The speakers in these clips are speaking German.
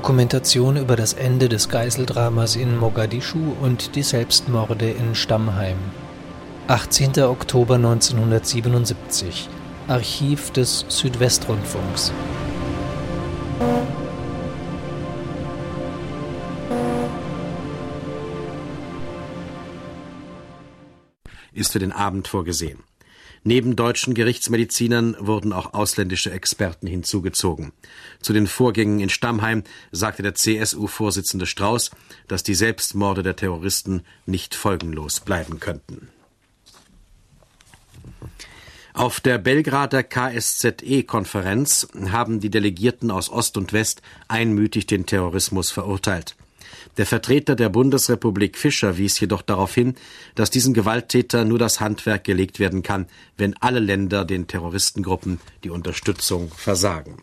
Dokumentation über das Ende des Geiseldramas in Mogadischu und die Selbstmorde in Stammheim. 18. Oktober 1977. Archiv des Südwestrundfunks. Ist für den Abend vorgesehen. Neben deutschen Gerichtsmedizinern wurden auch ausländische Experten hinzugezogen. Zu den Vorgängen in Stammheim sagte der CSU-Vorsitzende Strauß, dass die Selbstmorde der Terroristen nicht folgenlos bleiben könnten. Auf der Belgrader KSZE-Konferenz haben die Delegierten aus Ost und West einmütig den Terrorismus verurteilt. Der Vertreter der Bundesrepublik Fischer wies jedoch darauf hin, dass diesen Gewalttäter nur das Handwerk gelegt werden kann, wenn alle Länder den Terroristengruppen die Unterstützung versagen.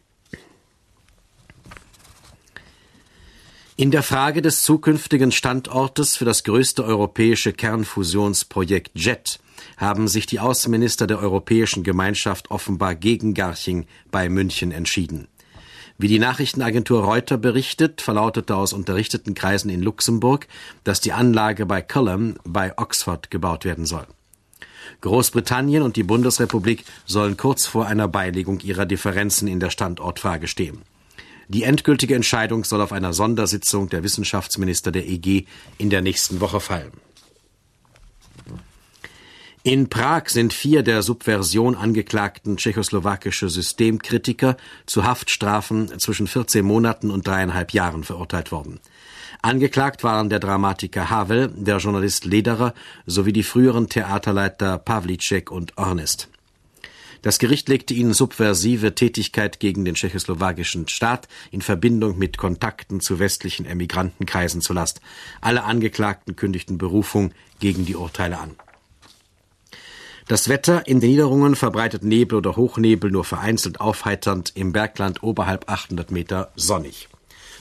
In der Frage des zukünftigen Standortes für das größte europäische Kernfusionsprojekt JET haben sich die Außenminister der Europäischen Gemeinschaft offenbar gegen Garching bei München entschieden. Wie die Nachrichtenagentur Reuter berichtet, verlautete aus unterrichteten Kreisen in Luxemburg, dass die Anlage bei Culham bei Oxford gebaut werden soll. Großbritannien und die Bundesrepublik sollen kurz vor einer Beilegung ihrer Differenzen in der Standortfrage stehen. Die endgültige Entscheidung soll auf einer Sondersitzung der Wissenschaftsminister der EG in der nächsten Woche fallen. In Prag sind vier der Subversion angeklagten tschechoslowakische Systemkritiker zu Haftstrafen zwischen 14 Monaten und dreieinhalb Jahren verurteilt worden. Angeklagt waren der Dramatiker Havel, der Journalist Lederer sowie die früheren Theaterleiter Pavlicek und Ernest. Das Gericht legte ihnen subversive Tätigkeit gegen den tschechoslowakischen Staat in Verbindung mit Kontakten zu westlichen Emigrantenkreisen zur Last. Alle Angeklagten kündigten Berufung gegen die Urteile an. Das Wetter in den Niederungen verbreitet Nebel oder Hochnebel nur vereinzelt aufheiternd, im Bergland oberhalb 800 Meter sonnig.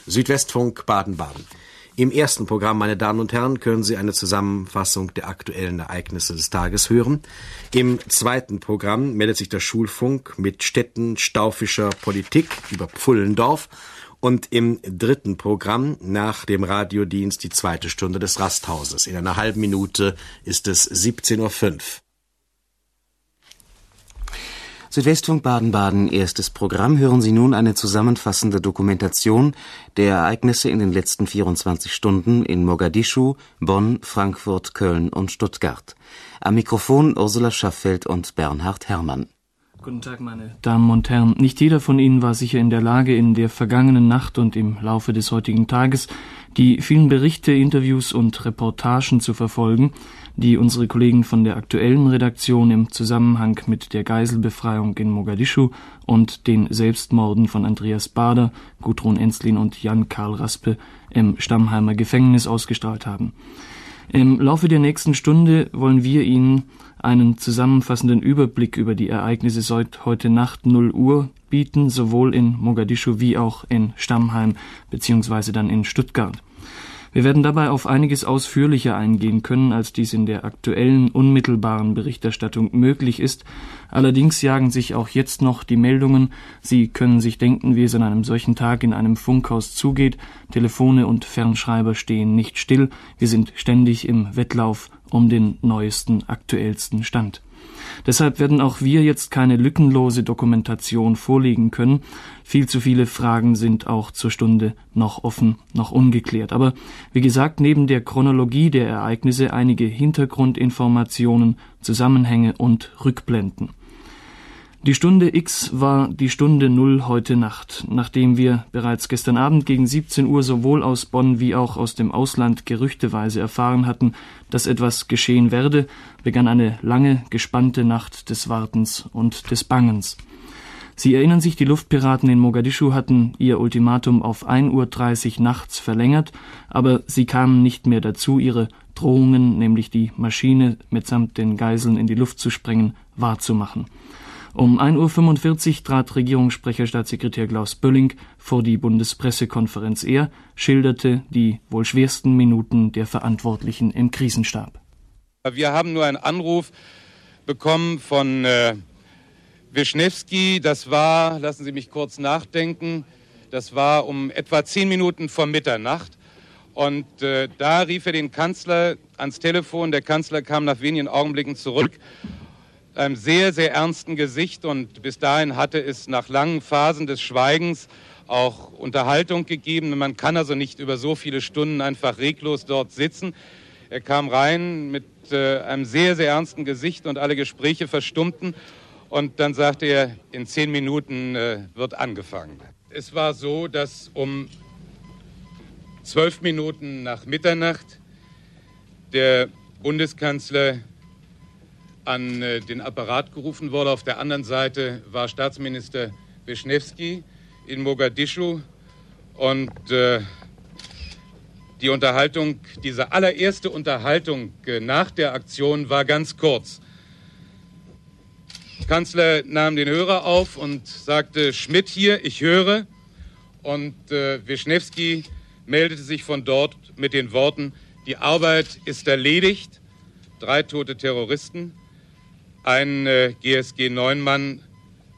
Südwestfunk Baden-Baden. Im ersten Programm, meine Damen und Herren, können Sie eine Zusammenfassung der aktuellen Ereignisse des Tages hören. Im zweiten Programm meldet sich der Schulfunk mit Städten staufischer Politik über Pfullendorf und im dritten Programm nach dem Radiodienst die zweite Stunde des Rasthauses. In einer halben Minute ist es 17.05 Uhr. Südwestfunk Baden-Baden, erstes Programm, hören Sie nun eine zusammenfassende Dokumentation der Ereignisse in den letzten 24 Stunden in Mogadischu, Bonn, Frankfurt, Köln und Stuttgart. Am Mikrofon Ursula Schaffeld und Bernhard Herrmann. Guten Tag, meine Damen und Herren. Nicht jeder von Ihnen war sicher in der Lage, in der vergangenen Nacht und im Laufe des heutigen Tages die vielen Berichte, Interviews und Reportagen zu verfolgen, die unsere Kollegen von der aktuellen Redaktion im Zusammenhang mit der Geiselbefreiung in Mogadischu und den Selbstmorden von Andreas Bader, Gudrun Enslin und Jan Karl Raspe im Stammheimer Gefängnis ausgestrahlt haben. Im Laufe der nächsten Stunde wollen wir Ihnen einen zusammenfassenden Überblick über die Ereignisse seit heute Nacht 0 Uhr bieten, sowohl in Mogadischu wie auch in Stammheim bzw. dann in Stuttgart. Wir werden dabei auf einiges ausführlicher eingehen können, als dies in der aktuellen unmittelbaren Berichterstattung möglich ist. Allerdings jagen sich auch jetzt noch die Meldungen. Sie können sich denken, wie es an einem solchen Tag in einem Funkhaus zugeht. Telefone und Fernschreiber stehen nicht still. Wir sind ständig im Wettlauf um den neuesten, aktuellsten Stand. Deshalb werden auch wir jetzt keine lückenlose Dokumentation vorlegen können. Viel zu viele Fragen sind auch zur Stunde noch offen, noch ungeklärt. Aber wie gesagt, neben der Chronologie der Ereignisse einige Hintergrundinformationen, Zusammenhänge und Rückblenden. Die Stunde X war die Stunde Null heute Nacht, nachdem wir bereits gestern Abend gegen 17 Uhr sowohl aus Bonn wie auch aus dem Ausland gerüchteweise erfahren hatten, dass etwas geschehen werde, begann eine lange, gespannte Nacht des Wartens und des Bangens. Sie erinnern sich, die Luftpiraten in Mogadischu hatten ihr Ultimatum auf 1.30 Uhr nachts verlängert, aber sie kamen nicht mehr dazu, ihre Drohungen, nämlich die Maschine mitsamt den Geiseln in die Luft zu sprengen, wahrzumachen. Um 1.45 Uhr trat Regierungssprecher Staatssekretär Klaus Bölling vor die Bundespressekonferenz. Er schilderte die wohl schwersten Minuten der Verantwortlichen im Krisenstab. Wir haben nur einen Anruf bekommen von äh, Wischnewski. Das war, lassen Sie mich kurz nachdenken, Das war um etwa zehn Minuten vor Mitternacht. Und äh, da rief er den Kanzler ans Telefon. Der Kanzler kam nach wenigen Augenblicken zurück, einem sehr, sehr ernsten Gesicht. Und bis dahin hatte es nach langen Phasen des Schweigens auch Unterhaltung gegeben. Man kann also nicht über so viele Stunden einfach reglos dort sitzen. Er kam rein mit äh, einem sehr, sehr ernsten Gesicht und alle Gespräche verstummten. Und dann sagte er, in zehn Minuten äh, wird angefangen. Es war so, dass um zwölf Minuten nach Mitternacht der Bundeskanzler an äh, den Apparat gerufen wurde. Auf der anderen Seite war Staatsminister Wischnewski in Mogadischu und äh, die Unterhaltung, diese allererste Unterhaltung äh, nach der Aktion war ganz kurz. Der Kanzler nahm den Hörer auf und sagte, Schmidt hier, ich höre. Und äh, Wischnewski meldete sich von dort mit den Worten, die Arbeit ist erledigt, drei tote Terroristen, ein äh, GSG-9-Mann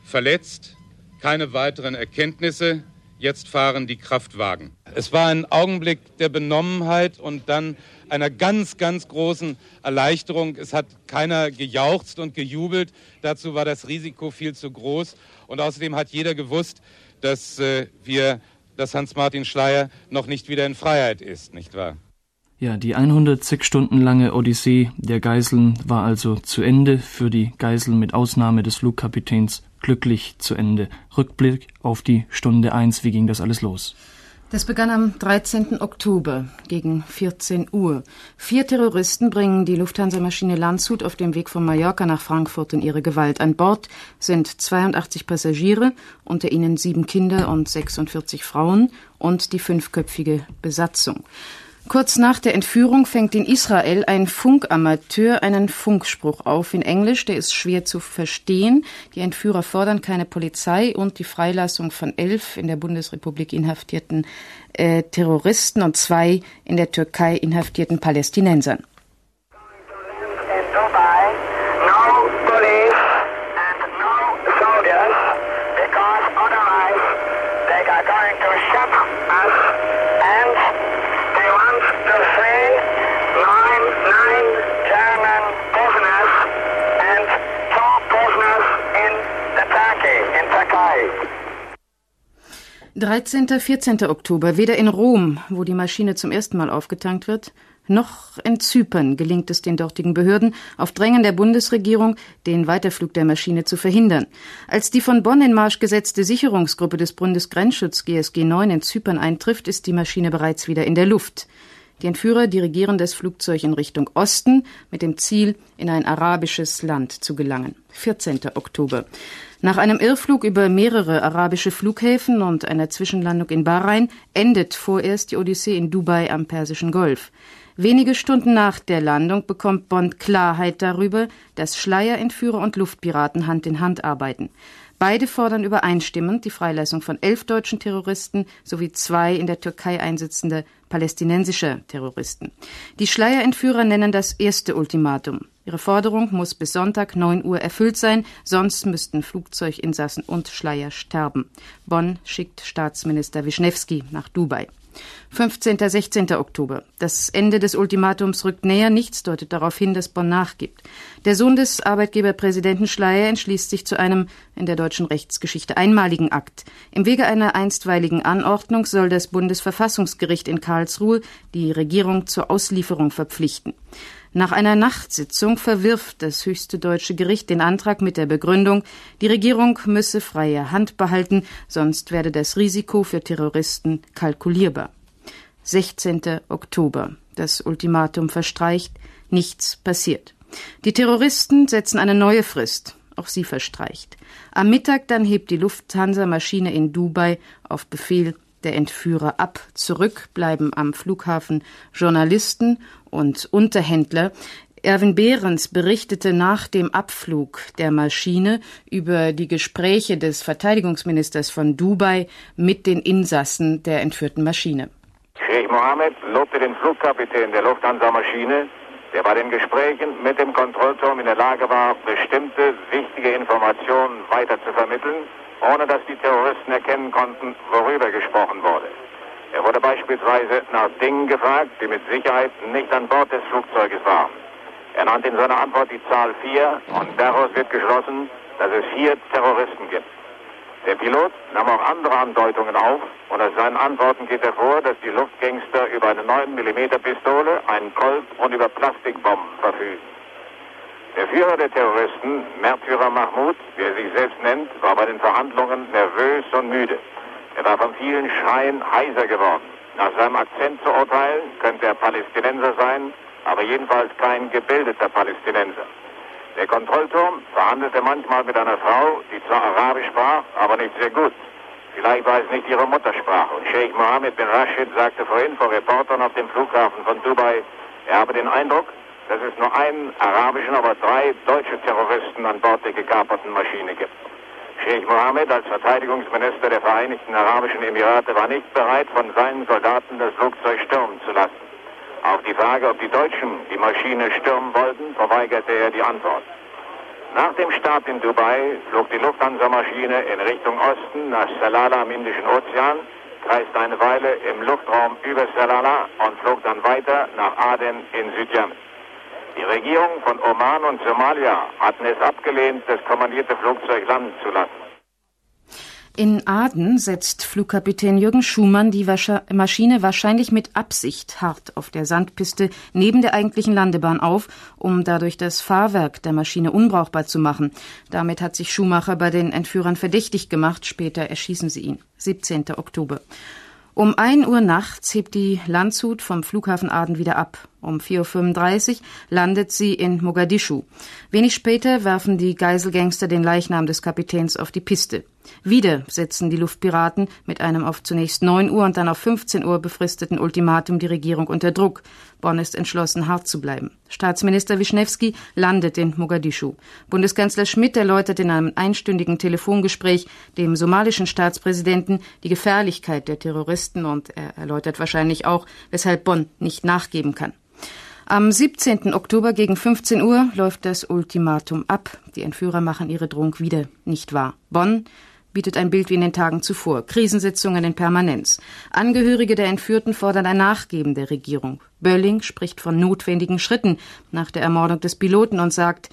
verletzt, keine weiteren Erkenntnisse, jetzt fahren die Kraftwagen. Es war ein Augenblick der Benommenheit und dann einer ganz, ganz großen Erleichterung. Es hat keiner gejauchzt und gejubelt. Dazu war das Risiko viel zu groß. Und außerdem hat jeder gewusst, dass äh, wir dass Hans-Martin Schleier noch nicht wieder in Freiheit ist, nicht wahr? Ja, die 106 Stunden lange Odyssee der Geiseln war also zu Ende, für die Geiseln mit Ausnahme des Flugkapitäns glücklich zu Ende. Rückblick auf die Stunde 1, wie ging das alles los? Das begann am 13. Oktober gegen 14 Uhr. Vier Terroristen bringen die Lufthansa-Maschine Landshut auf dem Weg von Mallorca nach Frankfurt in ihre Gewalt. An Bord sind 82 Passagiere, unter ihnen sieben Kinder und 46 Frauen und die fünfköpfige Besatzung. Kurz nach der Entführung fängt in Israel ein Funkamateur einen Funkspruch auf in Englisch, der ist schwer zu verstehen. Die Entführer fordern keine Polizei und die Freilassung von elf in der Bundesrepublik inhaftierten äh, Terroristen und zwei in der Türkei inhaftierten Palästinensern. 13. 14. Oktober. Weder in Rom, wo die Maschine zum ersten Mal aufgetankt wird, noch in Zypern gelingt es den dortigen Behörden, auf Drängen der Bundesregierung den Weiterflug der Maschine zu verhindern. Als die von Bonn in Marsch gesetzte Sicherungsgruppe des Bundesgrenzschutz GSG 9 in Zypern eintrifft, ist die Maschine bereits wieder in der Luft. Die Entführer dirigieren das Flugzeug in Richtung Osten mit dem Ziel, in ein arabisches Land zu gelangen. 14. Oktober. Nach einem Irrflug über mehrere arabische Flughäfen und einer Zwischenlandung in Bahrain endet vorerst die Odyssee in Dubai am Persischen Golf. Wenige Stunden nach der Landung bekommt Bond Klarheit darüber, dass Schleierentführer und Luftpiraten Hand in Hand arbeiten. Beide fordern übereinstimmend die Freilassung von elf deutschen Terroristen sowie zwei in der Türkei einsitzende palästinensische Terroristen. Die Schleierentführer nennen das erste Ultimatum. Ihre Forderung muss bis Sonntag 9 Uhr erfüllt sein, sonst müssten Flugzeuginsassen und Schleier sterben. Bonn schickt Staatsminister Wischnewski nach Dubai. 15. 16. Oktober. Das Ende des Ultimatums rückt näher. Nichts deutet darauf hin, dass Bonn nachgibt. Der Sohn des Arbeitgeberpräsidenten Schleier entschließt sich zu einem in der deutschen Rechtsgeschichte einmaligen Akt. Im Wege einer einstweiligen Anordnung soll das Bundesverfassungsgericht in Karlsruhe die Regierung zur Auslieferung verpflichten. Nach einer Nachtsitzung verwirft das höchste deutsche Gericht den Antrag mit der Begründung, die Regierung müsse freie Hand behalten, sonst werde das Risiko für Terroristen kalkulierbar. 16. Oktober. Das Ultimatum verstreicht, nichts passiert. Die Terroristen setzen eine neue Frist. Auch sie verstreicht. Am Mittag dann hebt die Lufthansa-Maschine in Dubai auf Befehl der Entführer ab. Zurück bleiben am Flughafen Journalisten und Unterhändler. Erwin Behrens berichtete nach dem Abflug der Maschine über die Gespräche des Verteidigungsministers von Dubai mit den Insassen der entführten Maschine. Sheikh Mohammed lobte den Flugkapitän der Lufthansa-Maschine, der bei den Gesprächen mit dem Kontrollturm in der Lage war, bestimmte wichtige Informationen weiter zu vermitteln ohne dass die Terroristen erkennen konnten, worüber gesprochen wurde. Er wurde beispielsweise nach Dingen gefragt, die mit Sicherheit nicht an Bord des Flugzeuges waren. Er nannte in seiner Antwort die Zahl 4 und daraus wird geschlossen, dass es vier Terroristen gibt. Der Pilot nahm auch andere Andeutungen auf und aus seinen Antworten geht hervor, dass die Luftgangster über eine 9 mm Pistole, einen Colt und über Plastikbomben verfügen. Der Führer der Terroristen, Märtyrer Mahmoud, wie er sich selbst nennt, war bei den Verhandlungen nervös und müde. Er war von vielen Schreien heiser geworden. Nach seinem Akzent zu urteilen, könnte er Palästinenser sein, aber jedenfalls kein gebildeter Palästinenser. Der Kontrollturm verhandelte manchmal mit einer Frau, die zwar Arabisch sprach, aber nicht sehr gut. Vielleicht war es nicht ihre Muttersprache. Und Sheikh Mohammed bin Rashid sagte vorhin vor Reportern auf dem Flughafen von Dubai, er habe den Eindruck, dass es nur einen arabischen, aber drei deutsche Terroristen an Bord der gekaperten Maschine gibt. Sheikh Mohammed als Verteidigungsminister der Vereinigten Arabischen Emirate war nicht bereit, von seinen Soldaten das Flugzeug stürmen zu lassen. Auf die Frage, ob die Deutschen die Maschine stürmen wollten, verweigerte er die Antwort. Nach dem Start in Dubai flog die Lufthansa-Maschine in Richtung Osten nach Salalah am Indischen Ozean, kreiste eine Weile im Luftraum über Salalah und flog dann weiter nach Aden in Südjemen. Die Regierung von Oman und Somalia hatten es abgelehnt, das kommandierte Flugzeug landen zu lassen. In Aden setzt Flugkapitän Jürgen Schumann die Maschine wahrscheinlich mit Absicht hart auf der Sandpiste neben der eigentlichen Landebahn auf, um dadurch das Fahrwerk der Maschine unbrauchbar zu machen. Damit hat sich Schumacher bei den Entführern verdächtig gemacht. Später erschießen sie ihn. 17. Oktober. Um 1 Uhr nachts hebt die Landshut vom Flughafen Aden wieder ab. Um 4.35 Uhr landet sie in Mogadischu. Wenig später werfen die Geiselgangster den Leichnam des Kapitäns auf die Piste. Wieder setzen die Luftpiraten mit einem auf zunächst 9 Uhr und dann auf 15 Uhr befristeten Ultimatum die Regierung unter Druck. Bonn ist entschlossen, hart zu bleiben. Staatsminister Wischnewski landet in Mogadischu. Bundeskanzler Schmidt erläutert in einem einstündigen Telefongespräch dem somalischen Staatspräsidenten die Gefährlichkeit der Terroristen und er erläutert wahrscheinlich auch, weshalb Bonn nicht nachgeben kann. Am 17. Oktober gegen 15 Uhr läuft das Ultimatum ab. Die Entführer machen ihre Drohung wieder nicht wahr. Bonn bietet ein Bild wie in den Tagen zuvor. Krisensitzungen in Permanenz. Angehörige der Entführten fordern ein Nachgeben der Regierung. Bölling spricht von notwendigen Schritten nach der Ermordung des Piloten und sagt,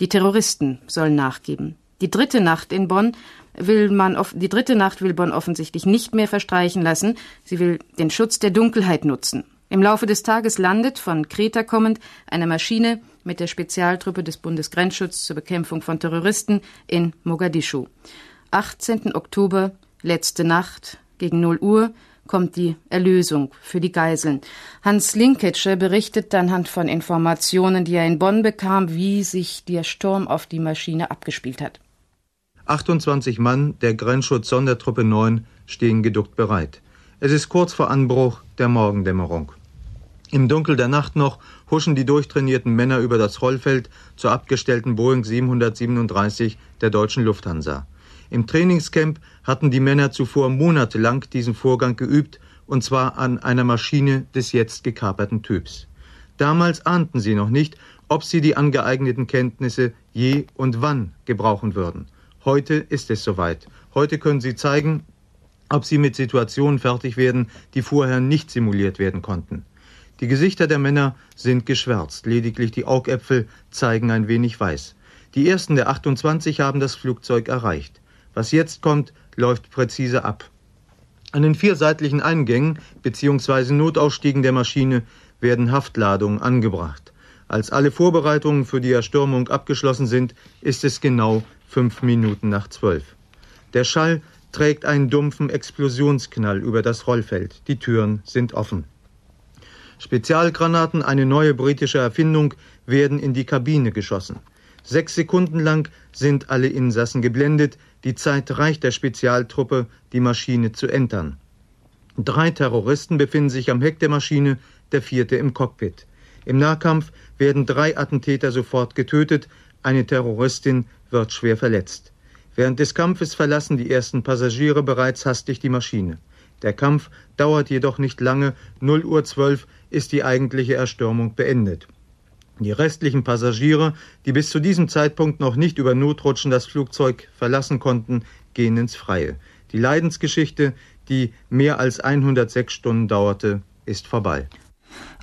die Terroristen sollen nachgeben. Die dritte Nacht in Bonn will man die dritte Nacht will Bonn offensichtlich nicht mehr verstreichen lassen. Sie will den Schutz der Dunkelheit nutzen. Im Laufe des Tages landet, von Kreta kommend, eine Maschine mit der Spezialtruppe des Bundesgrenzschutzes zur Bekämpfung von Terroristen in Mogadischu. 18. Oktober, letzte Nacht, gegen 0 Uhr, kommt die Erlösung für die Geiseln. Hans Linketscher berichtet anhand von Informationen, die er in Bonn bekam, wie sich der Sturm auf die Maschine abgespielt hat. 28 Mann der Grenzschutz Sondertruppe 9 stehen geduckt bereit. Es ist kurz vor Anbruch der Morgendämmerung. Im Dunkel der Nacht noch huschen die durchtrainierten Männer über das Rollfeld zur abgestellten Boeing 737 der deutschen Lufthansa. Im Trainingscamp hatten die Männer zuvor monatelang diesen Vorgang geübt, und zwar an einer Maschine des jetzt gekaperten Typs. Damals ahnten sie noch nicht, ob sie die angeeigneten Kenntnisse je und wann gebrauchen würden. Heute ist es soweit. Heute können sie zeigen, ob sie mit Situationen fertig werden, die vorher nicht simuliert werden konnten. Die Gesichter der Männer sind geschwärzt, lediglich die Augäpfel zeigen ein wenig weiß. Die ersten der 28 haben das Flugzeug erreicht. Was jetzt kommt, läuft präzise ab. An den vier seitlichen Eingängen bzw. Notausstiegen der Maschine werden Haftladungen angebracht. Als alle Vorbereitungen für die Erstürmung abgeschlossen sind, ist es genau fünf Minuten nach zwölf. Der Schall trägt einen dumpfen Explosionsknall über das Rollfeld. Die Türen sind offen. Spezialgranaten, eine neue britische Erfindung, werden in die Kabine geschossen. Sechs Sekunden lang sind alle Insassen geblendet. Die Zeit reicht der Spezialtruppe, die Maschine zu entern. Drei Terroristen befinden sich am Heck der Maschine, der vierte im Cockpit. Im Nahkampf werden drei Attentäter sofort getötet, eine Terroristin wird schwer verletzt. Während des Kampfes verlassen die ersten Passagiere bereits hastig die Maschine. Der Kampf dauert jedoch nicht lange, 0 Uhr 12 ist die eigentliche Erstürmung beendet. Die restlichen Passagiere, die bis zu diesem Zeitpunkt noch nicht über Notrutschen das Flugzeug verlassen konnten, gehen ins Freie. Die Leidensgeschichte, die mehr als 106 Stunden dauerte, ist vorbei.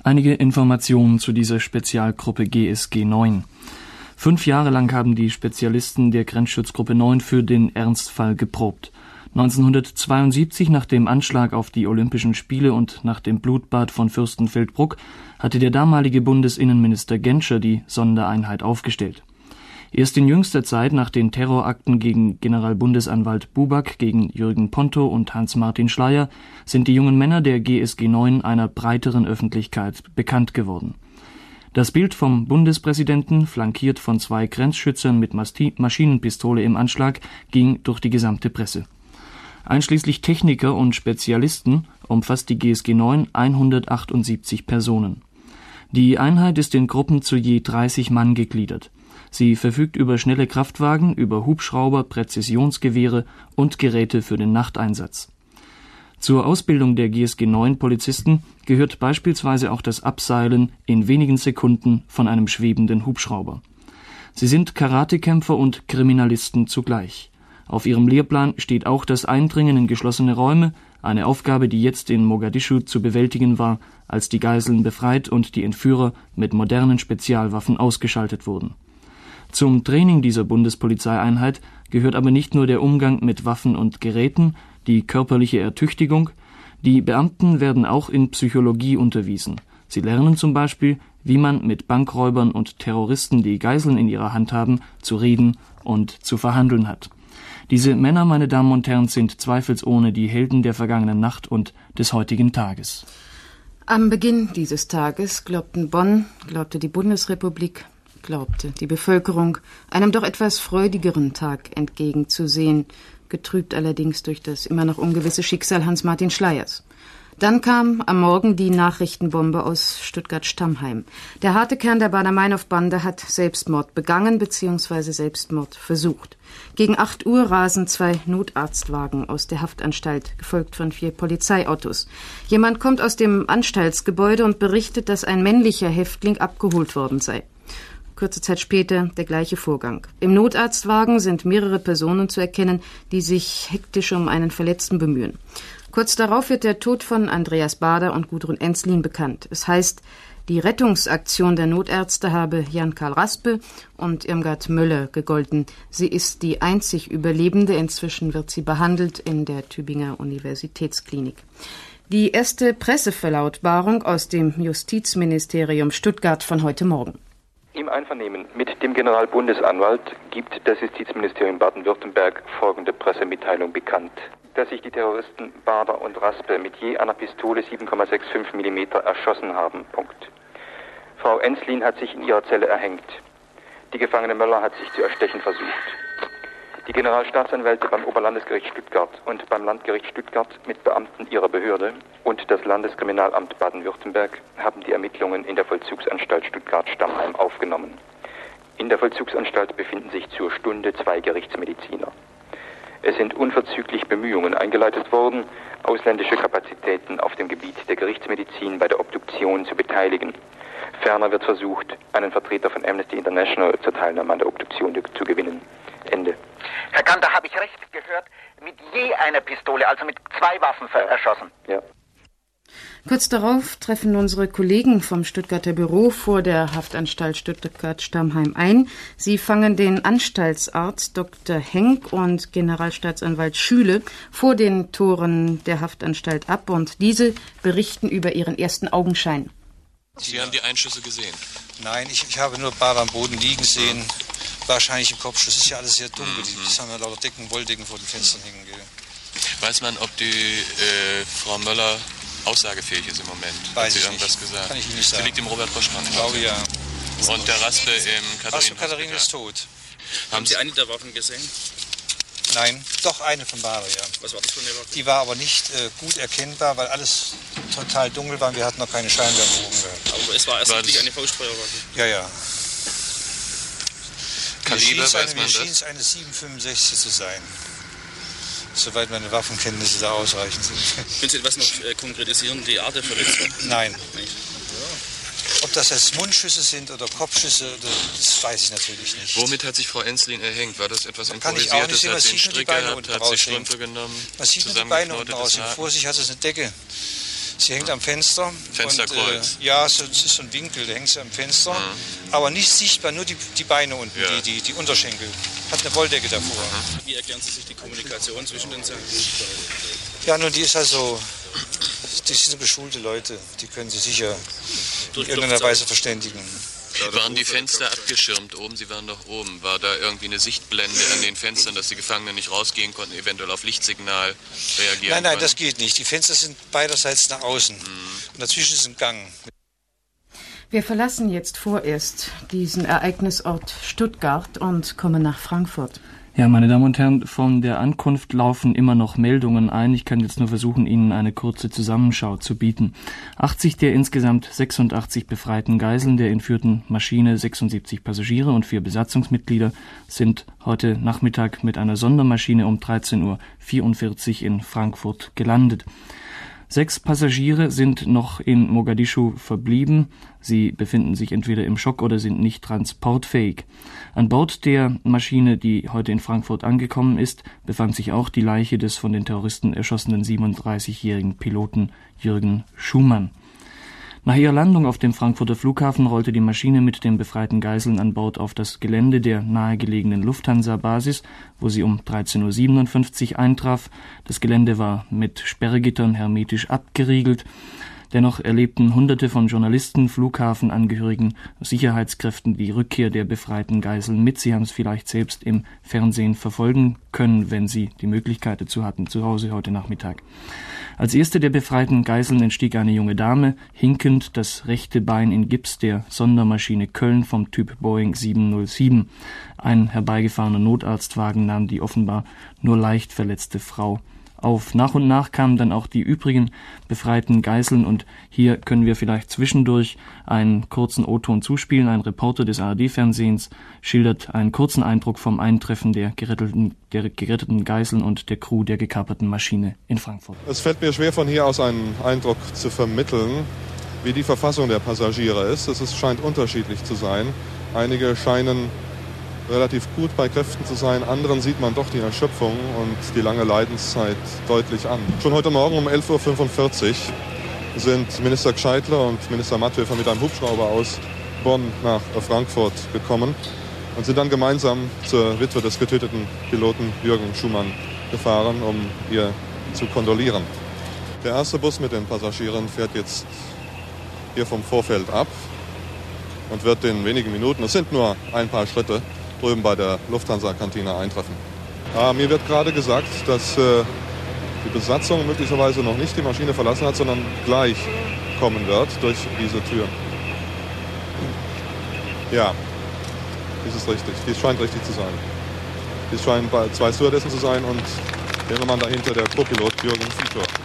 Einige Informationen zu dieser Spezialgruppe GSG 9. Fünf Jahre lang haben die Spezialisten der Grenzschutzgruppe 9 für den Ernstfall geprobt. 1972 nach dem Anschlag auf die Olympischen Spiele und nach dem Blutbad von Fürstenfeldbruck hatte der damalige Bundesinnenminister Genscher die Sondereinheit aufgestellt. Erst in jüngster Zeit nach den Terrorakten gegen Generalbundesanwalt Buback, gegen Jürgen Ponto und Hans-Martin Schleyer sind die jungen Männer der GSG 9 einer breiteren Öffentlichkeit bekannt geworden. Das Bild vom Bundespräsidenten, flankiert von zwei Grenzschützern mit Maschinenpistole im Anschlag, ging durch die gesamte Presse. Einschließlich Techniker und Spezialisten umfasst die GSG 9 178 Personen. Die Einheit ist in Gruppen zu je 30 Mann gegliedert. Sie verfügt über schnelle Kraftwagen, über Hubschrauber, Präzisionsgewehre und Geräte für den Nachteinsatz. Zur Ausbildung der GSG 9 Polizisten gehört beispielsweise auch das Abseilen in wenigen Sekunden von einem schwebenden Hubschrauber. Sie sind Karatekämpfer und Kriminalisten zugleich. Auf ihrem Lehrplan steht auch das Eindringen in geschlossene Räume, eine Aufgabe, die jetzt in Mogadischu zu bewältigen war, als die Geiseln befreit und die Entführer mit modernen Spezialwaffen ausgeschaltet wurden. Zum Training dieser Bundespolizeieinheit gehört aber nicht nur der Umgang mit Waffen und Geräten, die körperliche Ertüchtigung, die Beamten werden auch in Psychologie unterwiesen. Sie lernen zum Beispiel, wie man mit Bankräubern und Terroristen, die Geiseln in ihrer Hand haben, zu reden und zu verhandeln hat. Diese Männer, meine Damen und Herren, sind zweifelsohne die Helden der vergangenen Nacht und des heutigen Tages. Am Beginn dieses Tages glaubten Bonn, glaubte die Bundesrepublik, glaubte die Bevölkerung, einem doch etwas freudigeren Tag entgegenzusehen, getrübt allerdings durch das immer noch ungewisse Schicksal Hans-Martin Schleiers. Dann kam am Morgen die Nachrichtenbombe aus Stuttgart-Stammheim. Der harte Kern der Bader-Meinhof-Bande hat Selbstmord begangen bzw. Selbstmord versucht. Gegen 8 Uhr rasen zwei Notarztwagen aus der Haftanstalt, gefolgt von vier Polizeiautos. Jemand kommt aus dem Anstaltsgebäude und berichtet, dass ein männlicher Häftling abgeholt worden sei. Kurze Zeit später der gleiche Vorgang. Im Notarztwagen sind mehrere Personen zu erkennen, die sich hektisch um einen Verletzten bemühen. Kurz darauf wird der Tod von Andreas Bader und Gudrun Enslin bekannt. Es heißt, die Rettungsaktion der Notärzte habe Jan-Karl Raspe und Irmgard Möller gegolten. Sie ist die einzig Überlebende. Inzwischen wird sie behandelt in der Tübinger Universitätsklinik. Die erste Presseverlautbarung aus dem Justizministerium Stuttgart von heute Morgen. Im Einvernehmen mit dem Generalbundesanwalt gibt das Justizministerium Baden-Württemberg folgende Pressemitteilung bekannt dass sich die Terroristen Bader und Raspe mit je einer Pistole 7,65 mm erschossen haben. Punkt. Frau Enslin hat sich in ihrer Zelle erhängt. Die Gefangene Möller hat sich zu erstechen versucht. Die Generalstaatsanwälte beim Oberlandesgericht Stuttgart und beim Landgericht Stuttgart mit Beamten ihrer Behörde und das Landeskriminalamt Baden-Württemberg haben die Ermittlungen in der Vollzugsanstalt Stuttgart-Stammheim aufgenommen. In der Vollzugsanstalt befinden sich zur Stunde zwei Gerichtsmediziner. Es sind unverzüglich Bemühungen eingeleitet worden, ausländische Kapazitäten auf dem Gebiet der Gerichtsmedizin bei der Obduktion zu beteiligen. Ferner wird versucht, einen Vertreter von Amnesty International zur Teilnahme an der Obduktion zu gewinnen. Ende. Herr Kanter, habe ich recht gehört? Mit je einer Pistole, also mit zwei Waffen erschossen. Ja. Kurz darauf treffen unsere Kollegen vom Stuttgarter Büro vor der Haftanstalt Stuttgart-Stammheim ein. Sie fangen den Anstaltsarzt Dr. Henk und Generalstaatsanwalt Schüle vor den Toren der Haftanstalt ab und diese berichten über ihren ersten Augenschein. Sie haben die Einschüsse gesehen? Nein, ich, ich habe nur Bar am Boden liegen sehen. Wahrscheinlich im Kopfschuss. Es ist ja alles sehr dunkel. Mhm. Die haben ja lauter Decken, Wolldecken vor den Fenstern hängen. Gell. Weiß man, ob die äh, Frau Möller aussagefähig ist im Moment. Weiß Hat sie ich irgendwas nicht. gesagt? Kann ich nicht sagen. Sie liegt im Robert-Bosch-Krankenhaus. Ich glaube ja. Und der Raspe im Katharin. Raspe Katharin ist tot. Haben Sie eine der Waffen gesehen? Nein, doch eine von Bade, ja. Was war das für eine Waffe? Die war aber nicht äh, gut erkennbar, weil alles total dunkel war und wir hatten noch keine Scheinwerfer oben gehabt. Aber es war erst wirklich eine Faustfeuerwaffe? Ja, ja. Kaliber, mir schien weiß es man schien es eine 765 zu sein. Soweit meine Waffenkenntnisse da ausreichend sind. Können Sie etwas noch äh, konkretisieren, die Art der Verletzung? Nein. Ob das jetzt Mundschüsse sind oder Kopfschüsse, das weiß ich natürlich nicht. Womit hat sich Frau Enslin erhängt? War das etwas Kann ich auch nicht Improvisiertes? sehen, man Hat sie sieht nur die Strick Beine gehabt? unten Hat sie raushängen. Strümpfe genommen? Man sieht nur die Beine unten zusammengeknotetes raus. Haar? Vor sich hat sie eine Decke. Sie hängt am Fenster. Fensterkreuz. Und, äh, ja, so, es ist so ein Winkel, da hängt sie am Fenster. Aber nicht sichtbar, nur die, die Beine unten, Ja. die, die, die Unterschenkel. Hat eine Wolldecke davor. Wie erklären Sie sich die Kommunikation zwischen den Zeilen? Ja, nun, die ist also, die sind beschulte Leute. Die können sich sicher in irgendeiner Weise verständigen. Waren die Fenster abgeschirmt oben? Sie waren doch oben. War da irgendwie eine Sichtblende an den Fenstern, dass die Gefangenen nicht rausgehen konnten, eventuell auf Lichtsignal reagieren Nein, nein, konnten? das geht nicht. Die Fenster sind beiderseits nach außen. Mhm. Und dazwischen ist ein Gang. Wir verlassen jetzt vorerst diesen Ereignisort Stuttgart und kommen nach Frankfurt. Ja, meine Damen und Herren, von der Ankunft laufen immer noch Meldungen ein. Ich kann jetzt nur versuchen, Ihnen eine kurze Zusammenschau zu bieten. 80 der insgesamt 86 befreiten Geiseln der entführten Maschine, 76 Passagiere und vier Besatzungsmitglieder sind heute Nachmittag mit einer Sondermaschine um 13.44 Uhr in Frankfurt gelandet. Sechs Passagiere sind noch in Mogadischu verblieben. Sie befinden sich entweder im Schock oder sind nicht transportfähig. An Bord der Maschine, die heute in Frankfurt angekommen ist, befand sich auch die Leiche des von den Terroristen erschossenen 37-jährigen Piloten Jürgen Schumann. Nach ihrer Landung auf dem Frankfurter Flughafen rollte die Maschine mit den befreiten Geiseln an Bord auf das Gelände der nahegelegenen Lufthansa-Basis, wo sie um 13.57 Uhr eintraf. Das Gelände war mit Sperrgittern hermetisch abgeriegelt. Dennoch erlebten Hunderte von Journalisten, Flughafenangehörigen, Sicherheitskräften die Rückkehr der befreiten Geiseln mit. Sie haben es vielleicht selbst im Fernsehen verfolgen können, wenn Sie die Möglichkeit dazu hatten, zu Hause heute Nachmittag. Als erste der befreiten Geiseln entstieg eine junge Dame, hinkend das rechte Bein in Gips der Sondermaschine Köln vom Typ Boeing 707. Ein herbeigefahrener Notarztwagen nahm die offenbar nur leicht verletzte Frau auf. Nach und nach kamen dann auch die übrigen befreiten Geiseln und hier können wir vielleicht zwischendurch einen kurzen O-Ton zuspielen. Ein Reporter des ARD-Fernsehens schildert einen kurzen Eindruck vom Eintreffen der geretteten, der geretteten Geiseln und der Crew der gekaperten Maschine in Frankfurt. Es fällt mir schwer, von hier aus einen Eindruck zu vermitteln, wie die Verfassung der Passagiere ist. Es scheint unterschiedlich zu sein. Einige scheinen relativ gut bei Kräften zu sein. Anderen sieht man doch die Erschöpfung und die lange Leidenszeit deutlich an. Schon heute Morgen um 11.45 Uhr sind Minister Gscheidler und Minister Matthöfer mit einem Hubschrauber aus Bonn nach Frankfurt gekommen und sind dann gemeinsam zur Witwe des getöteten Piloten Jürgen Schumann gefahren, um ihr zu kondolieren. Der erste Bus mit den Passagieren fährt jetzt hier vom Vorfeld ab und wird in wenigen Minuten, es sind nur ein paar Schritte, drüben bei der Lufthansa-Kantine eintreffen. Ah, mir wird gerade gesagt, dass äh, die Besatzung möglicherweise noch nicht die Maschine verlassen hat, sondern gleich kommen wird durch diese Tür. Ja, dies ist richtig. Dies scheint richtig zu sein. Dies scheinen zwei Stewardessen zu sein und der Mann dahinter, der Co-Pilot Jürgen Fischer.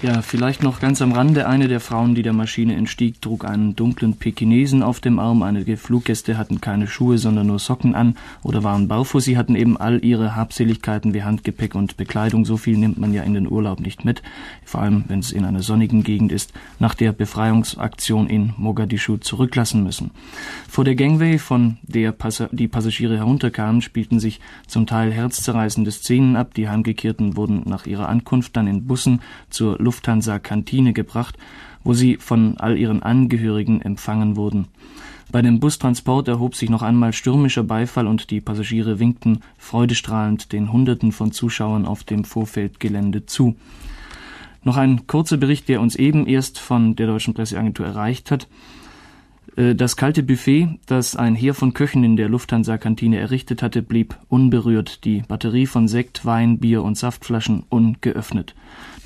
Ja, vielleicht noch ganz am Rande. Eine der Frauen, die der Maschine entstieg, trug einen dunklen Pekinesen auf dem Arm. Einige Fluggäste hatten keine Schuhe, sondern nur Socken an oder waren barfuß. Sie hatten eben all ihre Habseligkeiten wie Handgepäck und Bekleidung. So viel nimmt man ja in den Urlaub nicht mit. Vor allem, wenn es in einer sonnigen Gegend ist, nach der Befreiungsaktion in Mogadischu zurücklassen müssen. Vor der Gangway, von der Passa die Passagiere herunterkamen, spielten sich zum Teil herzzerreißende Szenen ab. Die Heimgekehrten wurden nach ihrer Ankunft dann in Bussen zur Lufthansa-Kantine gebracht, wo sie von all ihren Angehörigen empfangen wurden. Bei dem Bustransport erhob sich noch einmal stürmischer Beifall und die Passagiere winkten freudestrahlend den Hunderten von Zuschauern auf dem Vorfeldgelände zu. Noch ein kurzer Bericht, der uns eben erst von der deutschen Presseagentur erreicht hat. Das kalte Buffet, das ein Heer von Köchen in der Lufthansa-Kantine errichtet hatte, blieb unberührt, die Batterie von Sekt, Wein, Bier und Saftflaschen ungeöffnet.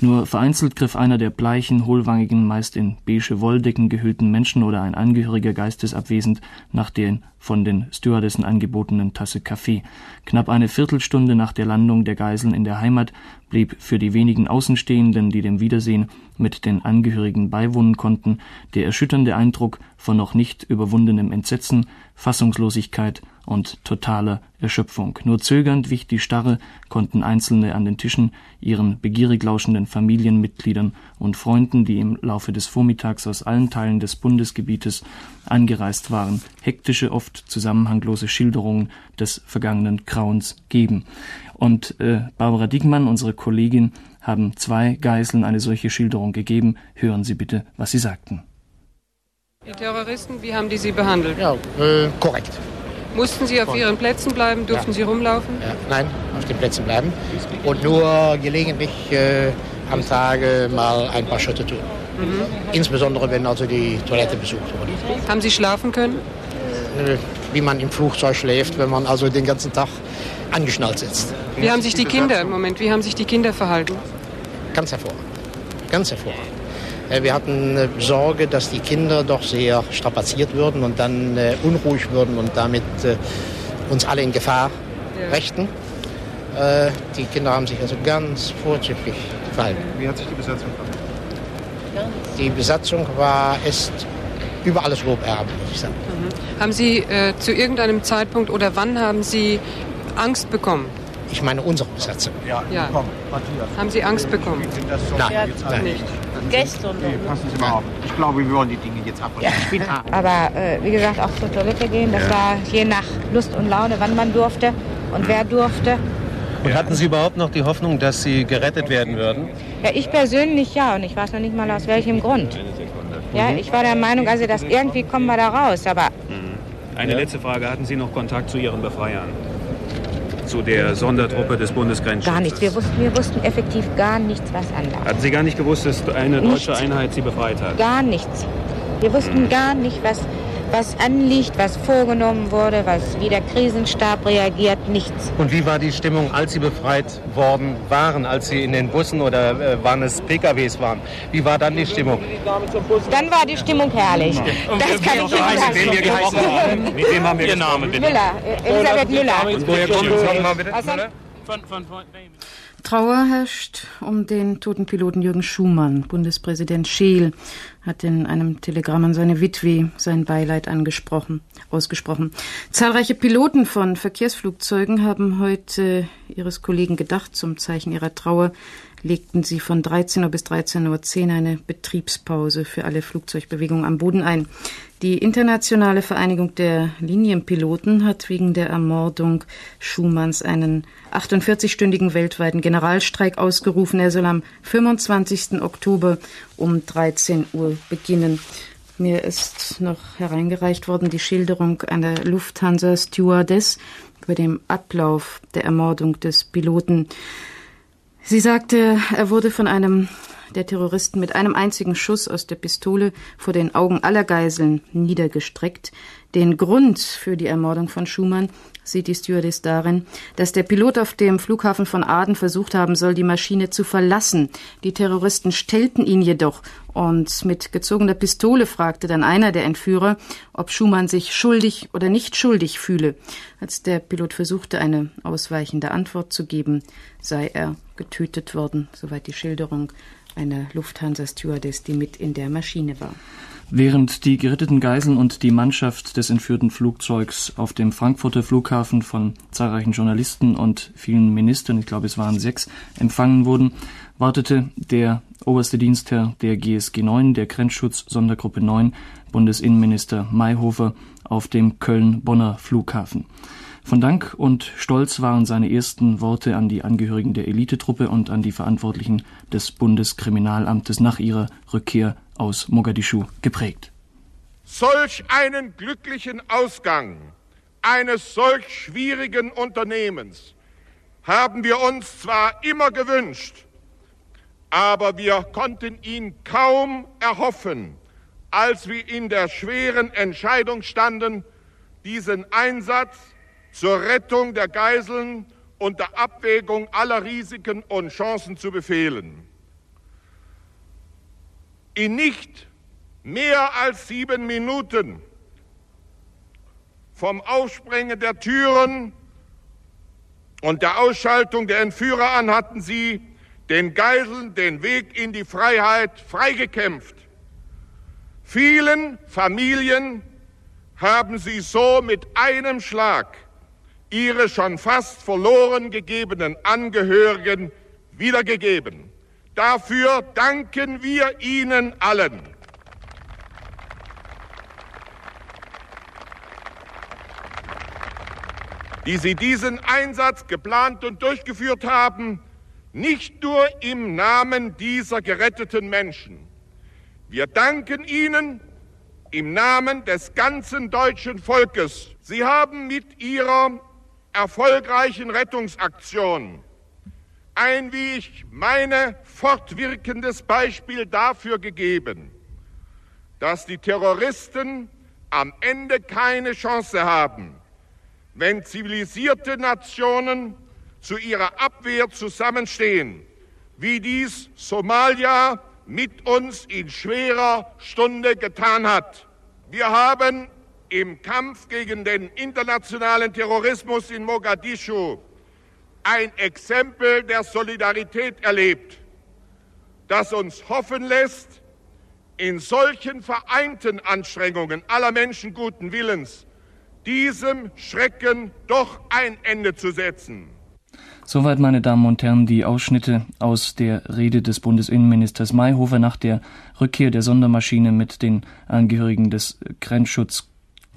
Nur vereinzelt griff einer der bleichen, hohlwangigen, meist in beige Wolldecken gehüllten Menschen oder ein Angehöriger geistesabwesend nach den von den Stewardessen angebotenen Tasse Kaffee. Knapp eine Viertelstunde nach der Landung der Geiseln in der Heimat blieb für die wenigen Außenstehenden, die dem Wiedersehen mit den Angehörigen beiwohnen konnten, der erschütternde Eindruck von noch nicht überwundenem Entsetzen, Fassungslosigkeit und totaler Erschöpfung. Nur zögernd wich die Starre, konnten Einzelne an den Tischen ihren begierig lauschenden Familienmitgliedern und Freunden, die im Laufe des Vormittags aus allen Teilen des Bundesgebietes angereist waren, hektische, oft zusammenhanglose Schilderungen des vergangenen Grauens geben. Und äh, Barbara Diekmann, unsere Kollegin, haben zwei Geiseln eine solche Schilderung gegeben. Hören Sie bitte, was sie sagten. Die Terroristen, wie haben die Sie behandelt? Ja, äh, korrekt. Mussten Sie auf. Ihren Plätzen bleiben? Durften ja. Sie rumlaufen? Ja, nein, auf den Plätzen bleiben. Und nur gelegentlich äh, am Tage mal ein paar Schritte tun. Mhm. Insbesondere, wenn also die Toilette besucht wurde. Haben Sie schlafen können? Äh, wie man im Flugzeug schläft, wenn man also den ganzen Tag angeschnallt sitzt. Wie haben sich die Kinder, im Moment, wie haben sich die Kinder verhalten? Ganz hervorragend. Ganz hervorragend. Äh, wir hatten äh, Sorge, dass die Kinder doch sehr strapaziert würden und dann äh, unruhig würden und damit uns alle in Gefahr ja. brächten. Die Kinder haben sich also ganz vorzüglich verhalten. Wie hat sich die Besatzung verhalten? Die Besatzung war, ist über alles Lob erhaben, muss ich sagen. Mhm. Haben Sie äh, zu irgendeinem Zeitpunkt oder wann haben Sie Angst bekommen? Ich meine unsere Besatzung. Ja, ja. Komm, Haben Sie Angst bekommen? Nein, nein. nicht gestern. Nee, passen Sie mal auf. Ich glaube, wir wollen die Dinge jetzt abbrechen. Ja. Aber äh, wie gesagt, auch zur Toilette gehen, das ja. war je nach Lust und Laune, wann man durfte und wer durfte. Und hatten Sie überhaupt noch die Hoffnung, dass Sie gerettet werden würden? Ja, ich persönlich ja. Und ich weiß noch nicht mal aus welchem Grund. Ja, ich war der Meinung, also dass irgendwie kommen wir da raus. Aber. Eine letzte Frage. Hatten Sie noch Kontakt zu Ihren Befreiern? Zu der Sondertruppe des Bundesgrenzschutzes? Gar nichts. Wir wussten, wir wussten effektiv gar nichts, was anlag. Hatten Sie gar nicht gewusst, dass eine deutsche nichts. Einheit Sie befreit hat? Gar nichts. Wir wussten hm. gar nicht, was, was anliegt, was vorgenommen wurde, was, wie der Krisenstab reagiert, nichts. Und wie war die Stimmung, als Sie befreit worden waren, als Sie in den Bussen oder äh, waren es PKWs waren? Wie war dann die Stimmung? Dann war die Stimmung herrlich. Und das kann ich Ihnen sagen. Mit wem haben wir Ihr Name bitte? Müller, Elisabeth Müller. Und woher kommen Sie? Mal bitte? Müller? Von, von, von, Trauer herrscht um den toten Piloten Jürgen Schumann. Bundespräsident Scheel hat in einem Telegramm an seine Witwe sein Beileid angesprochen, ausgesprochen. Zahlreiche Piloten von Verkehrsflugzeugen haben heute ihres Kollegen gedacht. Zum Zeichen ihrer Trauer legten sie von 13 Uhr bis 13.10 Uhr eine Betriebspause für alle Flugzeugbewegungen am Boden ein. Die Internationale Vereinigung der Linienpiloten hat wegen der Ermordung Schumanns einen 48-stündigen weltweiten Generalstreik ausgerufen. Er soll am 25. Oktober um 13 Uhr beginnen. Mir ist noch hereingereicht worden die Schilderung einer Lufthansa Stewardess über den Ablauf der Ermordung des Piloten. Sie sagte, er wurde von einem der Terroristen mit einem einzigen Schuss aus der Pistole vor den Augen aller Geiseln niedergestreckt. Den Grund für die Ermordung von Schumann sieht die Stewardess darin, dass der Pilot auf dem Flughafen von Aden versucht haben soll, die Maschine zu verlassen. Die Terroristen stellten ihn jedoch und mit gezogener Pistole fragte dann einer der Entführer, ob Schumann sich schuldig oder nicht schuldig fühle. Als der Pilot versuchte, eine ausweichende Antwort zu geben, sei er getötet worden, soweit die Schilderung einer Lufthansa-Stewardess, die mit in der Maschine war. Während die geretteten Geiseln und die Mannschaft des entführten Flugzeugs auf dem Frankfurter Flughafen von zahlreichen Journalisten und vielen Ministern, ich glaube es waren sechs, empfangen wurden, wartete der oberste Dienstherr der GSG 9, der Grenzschutz Sondergruppe 9, Bundesinnenminister Mayhofer, auf dem Köln-Bonner Flughafen. Von Dank und Stolz waren seine ersten Worte an die Angehörigen der Elitetruppe und an die Verantwortlichen des Bundeskriminalamtes nach ihrer Rückkehr aus Mogadischu geprägt. Solch einen glücklichen Ausgang eines solch schwierigen Unternehmens haben wir uns zwar immer gewünscht, aber wir konnten ihn kaum erhoffen, als wir in der schweren Entscheidung standen, diesen Einsatz zur Rettung der Geiseln unter Abwägung aller Risiken und Chancen zu befehlen. In nicht mehr als sieben Minuten vom Aufsprengen der Türen und der Ausschaltung der Entführer an hatten sie den Geiseln den Weg in die Freiheit freigekämpft. Vielen Familien haben sie so mit einem Schlag ihre schon fast verloren gegebenen Angehörigen wiedergegeben. Dafür danken wir Ihnen allen. die Sie diesen Einsatz geplant und durchgeführt haben, nicht nur im Namen dieser geretteten Menschen. Wir danken Ihnen im Namen des ganzen deutschen Volkes. Sie haben mit Ihrer erfolgreichen Rettungsaktion ein, wie ich meine, fortwirkendes Beispiel dafür gegeben, dass die Terroristen am Ende keine Chance haben, wenn zivilisierte Nationen zu ihrer Abwehr zusammenstehen, wie dies Somalia mit uns in schwerer Stunde getan hat. Wir haben im Kampf gegen den internationalen Terrorismus in Mogadischu ein Exempel der Solidarität erlebt, das uns hoffen lässt, in solchen vereinten Anstrengungen aller Menschen guten Willens diesem Schrecken doch ein Ende zu setzen. Soweit, meine Damen und Herren, die Ausschnitte aus der Rede des Bundesinnenministers Mayhofer nach der Rückkehr der Sondermaschine mit den Angehörigen des Grenzschutz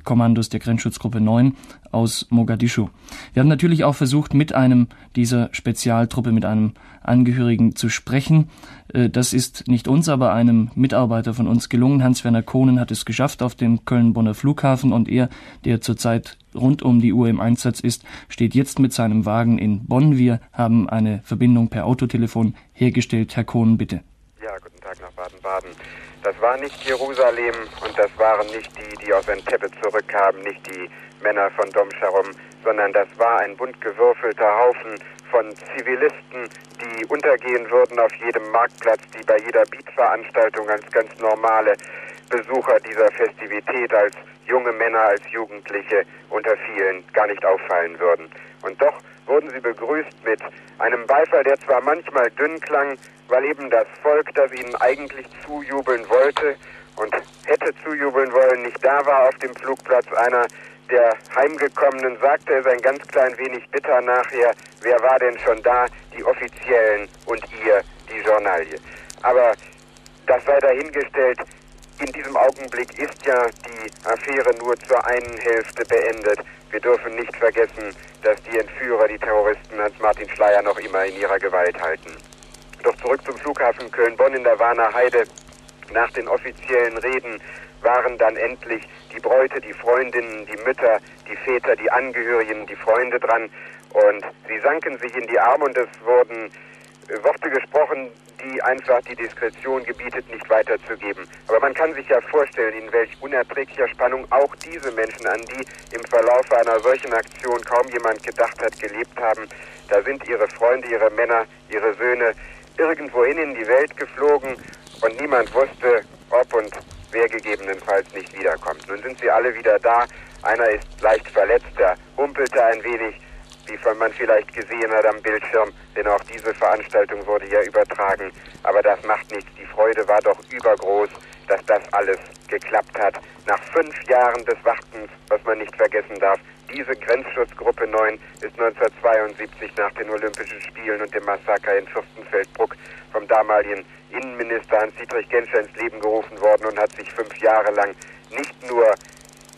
Kommandos der Grenzschutzgruppe 9 aus Mogadischu. Wir haben natürlich auch versucht, mit einem dieser Spezialtruppe, mit einem Angehörigen zu sprechen. Äh, das ist nicht uns, aber einem Mitarbeiter von uns gelungen. Hans-Werner Kohnen hat es geschafft auf dem Köln-Bonner Flughafen und er, der zurzeit rund um die Uhr im Einsatz ist, steht jetzt mit seinem Wagen in Bonn. Wir haben eine Verbindung per Autotelefon hergestellt. Herr Kohnen, bitte. Ja, guten Tag nach Baden-Baden. Das war nicht Jerusalem und das waren nicht die, die aus Entebbe zurückkamen, nicht die Männer von Domscharum, sondern das war ein bunt gewürfelter Haufen von Zivilisten, die untergehen würden auf jedem Marktplatz, die bei jeder Beatveranstaltung als ganz normale Besucher dieser Festivität als junge Männer, als Jugendliche unter vielen gar nicht auffallen würden. Und doch wurden sie begrüßt mit einem Beifall, der zwar manchmal dünn klang, weil eben das Volk, das ihnen eigentlich zujubeln wollte und hätte zujubeln wollen, nicht da war auf dem Flugplatz. Einer der Heimgekommenen sagte es ein ganz klein wenig bitter nachher, wer war denn schon da, die Offiziellen und ihr, die Journalie. Aber das sei dahingestellt, in diesem Augenblick ist ja die Affäre nur zur einen Hälfte beendet. Wir dürfen nicht vergessen, dass die Entführer, die Terroristen Hans-Martin Schleier noch immer in ihrer Gewalt halten. Doch zurück zum Flughafen Köln-Bonn in der Warner Heide. Nach den offiziellen Reden waren dann endlich die Bräute, die Freundinnen, die Mütter, die Väter, die Angehörigen, die Freunde dran. Und sie sanken sich in die Arme und es wurden äh, Worte gesprochen, die einfach die Diskretion gebietet, nicht weiterzugeben. Aber man kann sich ja vorstellen, in welch unerträglicher Spannung auch diese Menschen, an die im Verlauf einer solchen Aktion kaum jemand gedacht hat, gelebt haben, da sind ihre Freunde, ihre Männer, ihre Söhne irgendwohin in die Welt geflogen und niemand wusste, ob und wer gegebenenfalls nicht wiederkommt. Nun sind sie alle wieder da. Einer ist leicht verletzt, der humpelte ein wenig, wie man vielleicht gesehen hat am Bildschirm, denn auch diese Veranstaltung wurde ja übertragen. Aber das macht nichts. Die Freude war doch übergroß, dass das alles geklappt hat. Nach fünf Jahren des Wartens, was man nicht vergessen darf, diese Grenzschutzgruppe 9 ist 1972 nach den Olympischen Spielen und dem Massaker in Fürstenfeldbruck vom damaligen Innenminister Hans-Dietrich Genscher ins Leben gerufen worden und hat sich fünf Jahre lang nicht nur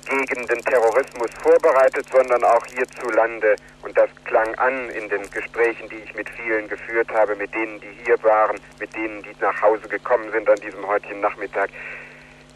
gegen den Terrorismus vorbereitet, sondern auch hierzulande. Und das klang an in den Gesprächen, die ich mit vielen geführt habe, mit denen, die hier waren, mit denen, die nach Hause gekommen sind an diesem heutigen Nachmittag.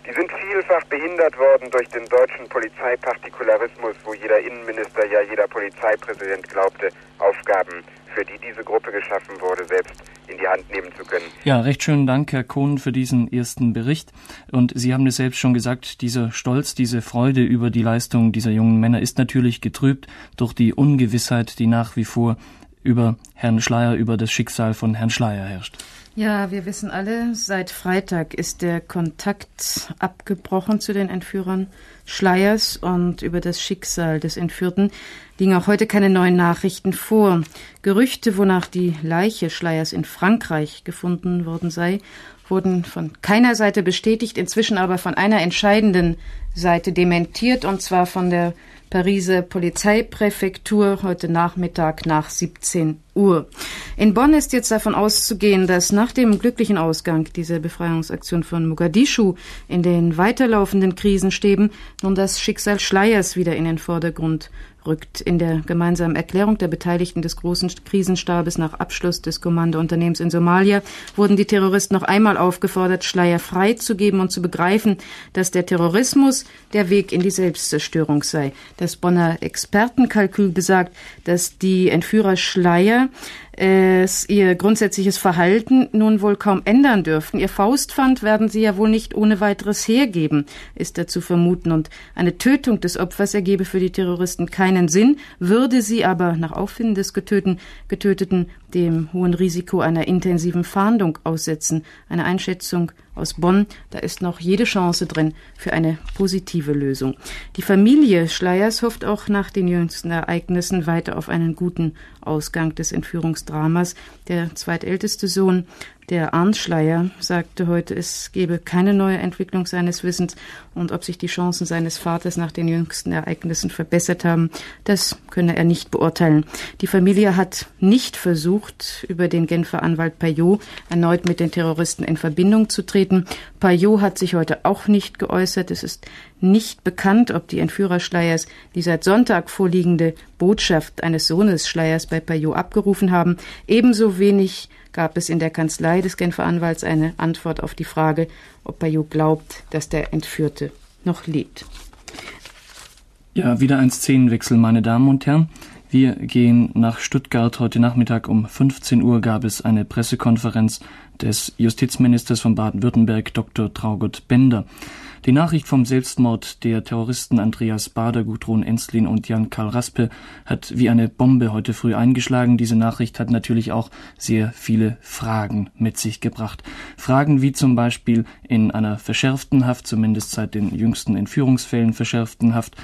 Die sind vielfach behindert worden durch den deutschen Polizeipartikularismus, wo jeder Innenminister, ja jeder Polizeipräsident glaubte, Aufgaben, für die diese Gruppe geschaffen wurde, selbst in die Hand nehmen zu können. Ja, recht schönen Dank, Herr Kohn, für diesen ersten Bericht. Und Sie haben es selbst schon gesagt, dieser Stolz, diese Freude über die Leistung dieser jungen Männer ist natürlich getrübt durch die Ungewissheit, die nach wie vor über Herrn Schleier, über das Schicksal von Herrn Schleier herrscht. Ja, wir wissen alle, seit Freitag ist der Kontakt abgebrochen zu den Entführern Schleiers und über das Schicksal des Entführten liegen auch heute keine neuen Nachrichten vor. Gerüchte, wonach die Leiche Schleiers in Frankreich gefunden worden sei, wurden von keiner Seite bestätigt, inzwischen aber von einer entscheidenden Seite dementiert, und zwar von der Pariser Polizeipräfektur heute Nachmittag nach 17 Uhr. In Bonn ist jetzt davon auszugehen, dass nach dem glücklichen Ausgang dieser Befreiungsaktion von Mogadischu in den weiterlaufenden Krisenstäben nun das Schicksal Schleiers wieder in den Vordergrund rückt. In der gemeinsamen Erklärung der Beteiligten des großen Krisenstabes nach Abschluss des Kommandounternehmens in Somalia wurden die Terroristen noch einmal aufgefordert, Schleier freizugeben und zu begreifen, dass der Terrorismus der Weg in die Selbstzerstörung sei. Das Bonner Expertenkalkül besagt, dass die Entführer Schleier es ihr grundsätzliches Verhalten nun wohl kaum ändern dürften. Ihr Faustpfand werden sie ja wohl nicht ohne weiteres hergeben, ist da zu vermuten. Und eine Tötung des Opfers ergebe für die Terroristen keinen Sinn, würde sie aber nach Auffinden des Getöten, Getöteten dem hohen Risiko einer intensiven Fahndung aussetzen. Eine Einschätzung aus Bonn, da ist noch jede Chance drin für eine positive Lösung. Die Familie Schleiers hofft auch nach den jüngsten Ereignissen weiter auf einen guten Ausgang des Entführungsdramas. Der zweitälteste Sohn der Arndt Schleier sagte heute, es gebe keine neue Entwicklung seines Wissens und ob sich die Chancen seines Vaters nach den jüngsten Ereignissen verbessert haben, das könne er nicht beurteilen. Die Familie hat nicht versucht, über den Genfer Anwalt Payot erneut mit den Terroristen in Verbindung zu treten. Payot hat sich heute auch nicht geäußert. Es ist nicht bekannt, ob die Entführer Schleiers die seit Sonntag vorliegende Botschaft eines Sohnes Schleiers bei Payot abgerufen haben. Ebenso wenig gab es in der Kanzlei des Genfer Anwalts eine Antwort auf die Frage, ob Bayou glaubt, dass der Entführte noch lebt. Ja, wieder ein Szenenwechsel, meine Damen und Herren. Wir gehen nach Stuttgart. Heute Nachmittag um 15 Uhr gab es eine Pressekonferenz des Justizministers von Baden-Württemberg, Dr. Traugott Bender. Die Nachricht vom Selbstmord der Terroristen Andreas Bader, Gudrun Enslin und Jan-Karl Raspe hat wie eine Bombe heute früh eingeschlagen. Diese Nachricht hat natürlich auch sehr viele Fragen mit sich gebracht. Fragen wie zum Beispiel in einer verschärften Haft, zumindest seit den jüngsten Entführungsfällen verschärften Haft,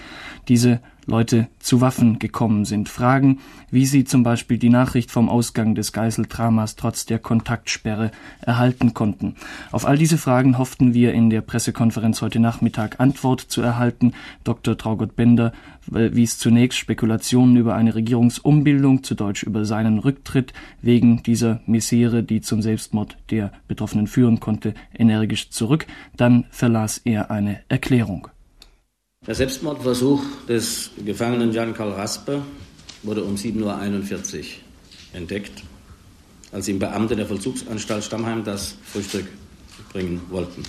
diese Leute zu Waffen gekommen sind. Fragen, wie sie zum Beispiel die Nachricht vom Ausgang des Geiseldramas trotz der Kontaktsperre erhalten konnten. Auf all diese Fragen hofften wir in der Pressekonferenz heute Nachmittag Antwort zu erhalten. Dr. Traugott Bender wies zunächst Spekulationen über eine Regierungsumbildung, zu Deutsch über seinen Rücktritt, wegen dieser Misere, die zum Selbstmord der Betroffenen führen konnte, energisch zurück. Dann verlas er eine Erklärung. Der Selbstmordversuch des Gefangenen Jan-Karl Raspe wurde um 7.41 Uhr entdeckt, als ihm Beamte der Vollzugsanstalt Stammheim das Frühstück bringen wollten.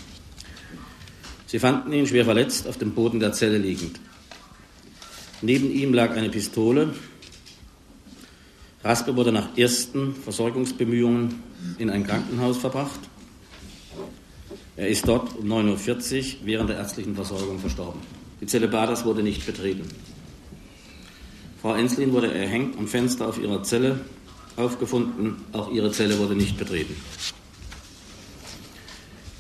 Sie fanden ihn schwer verletzt auf dem Boden der Zelle liegend. Neben ihm lag eine Pistole. Raspe wurde nach ersten Versorgungsbemühungen in ein Krankenhaus verbracht. Er ist dort um 9.40 Uhr während der ärztlichen Versorgung verstorben. Die Zelle Baders wurde nicht betreten. Frau Enslin wurde erhängt am Fenster auf ihrer Zelle aufgefunden. Auch ihre Zelle wurde nicht betreten.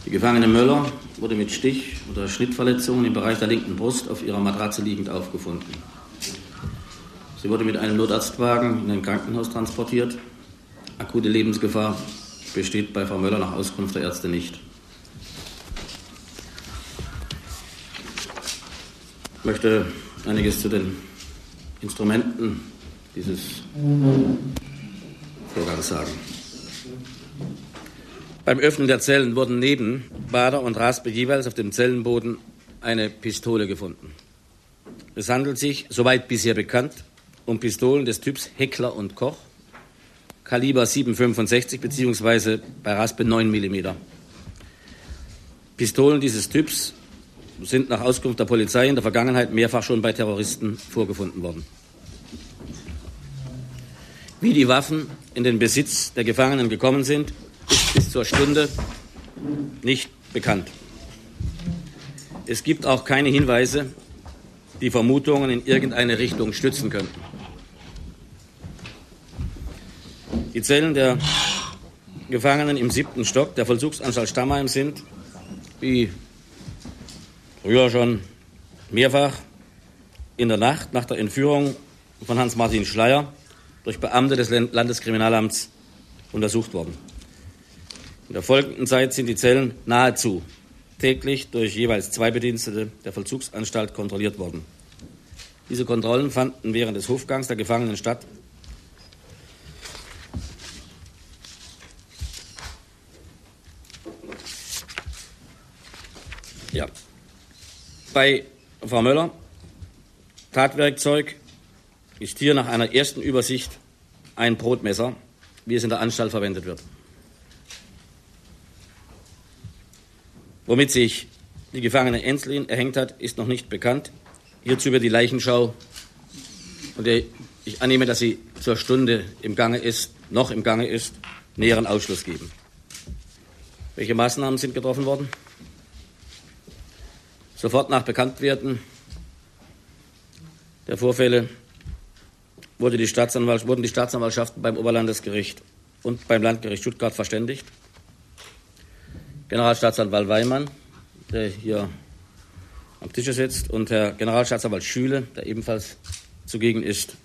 Die Gefangene Möller wurde mit Stich- oder Schnittverletzungen im Bereich der linken Brust auf ihrer Matratze liegend aufgefunden. Sie wurde mit einem Notarztwagen in ein Krankenhaus transportiert. Akute Lebensgefahr besteht bei Frau Möller nach Auskunft der Ärzte nicht. Ich möchte einiges zu den Instrumenten dieses Vorgangs sagen. Beim Öffnen der Zellen wurden neben Bader und Raspe jeweils auf dem Zellenboden eine Pistole gefunden. Es handelt sich, soweit bisher bekannt, um Pistolen des Typs Heckler und Koch, Kaliber 7,65 bzw. bei Raspe 9 mm. Pistolen dieses Typs sind nach Auskunft der Polizei in der Vergangenheit mehrfach schon bei Terroristen vorgefunden worden. Wie die Waffen in den Besitz der Gefangenen gekommen sind, ist bis zur Stunde nicht bekannt. Es gibt auch keine Hinweise, die Vermutungen in irgendeine Richtung stützen könnten. Die Zellen der Gefangenen im siebten Stock der Vollzugsanstalt Stammheim sind, wie früher schon mehrfach, in der Nacht nach der Entführung von Hans-Martin Schleier durch Beamte des Landeskriminalamts untersucht worden. In der folgenden Zeit sind die Zellen nahezu täglich durch jeweils zwei Bedienstete der Vollzugsanstalt kontrolliert worden. Diese Kontrollen fanden während des Hofgangs der Gefangenen statt. Ja. Bei Frau Möller, Tatwerkzeug ist hier nach einer ersten Übersicht ein Brotmesser, wie es in der Anstalt verwendet wird. Womit sich die Gefangene Enslin erhängt hat, ist noch nicht bekannt. Hierzu wird die Leichenschau, und ich annehme, dass sie zur Stunde im Gange ist, noch im Gange ist, näheren Ausschluss geben. Welche Maßnahmen sind getroffen worden? Sofort nach Bekanntwerden der Vorfälle wurde die wurden die Staatsanwaltschaften beim Oberlandesgericht und beim Landgericht Stuttgart verständigt. Generalstaatsanwalt Weimann, der hier am Tische sitzt, und Herr Generalstaatsanwalt Schüle, der ebenfalls zugegen ist,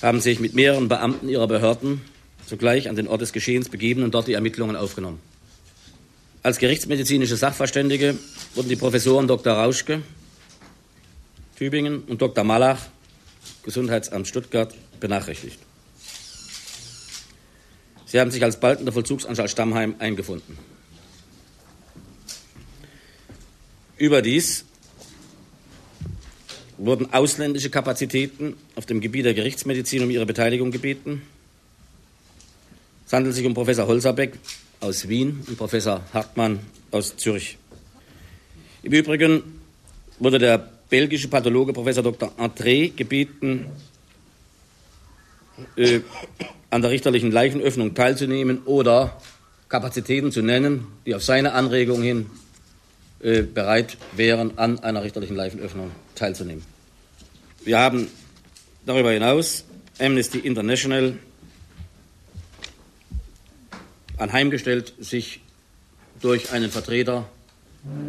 haben sich mit mehreren Beamten ihrer Behörden zugleich an den Ort des Geschehens begeben und dort die Ermittlungen aufgenommen. Als gerichtsmedizinische Sachverständige wurden die Professoren Dr. Rauschke, Tübingen und Dr. Malach, Gesundheitsamt Stuttgart, benachrichtigt. Sie haben sich als bald in der Vollzugsanstalt Stammheim eingefunden. Überdies wurden ausländische Kapazitäten auf dem Gebiet der Gerichtsmedizin um ihre Beteiligung gebeten. Es handelt sich um Professor Holzerbeck aus Wien und Professor Hartmann aus Zürich. Im Übrigen wurde der belgische Pathologe Professor Dr. André gebeten, äh, an der richterlichen Leichenöffnung teilzunehmen oder Kapazitäten zu nennen, die auf seine Anregung hin äh, bereit wären, an einer richterlichen Leichenöffnung teilzunehmen. Wir haben darüber hinaus Amnesty International anheimgestellt, sich durch einen Vertreter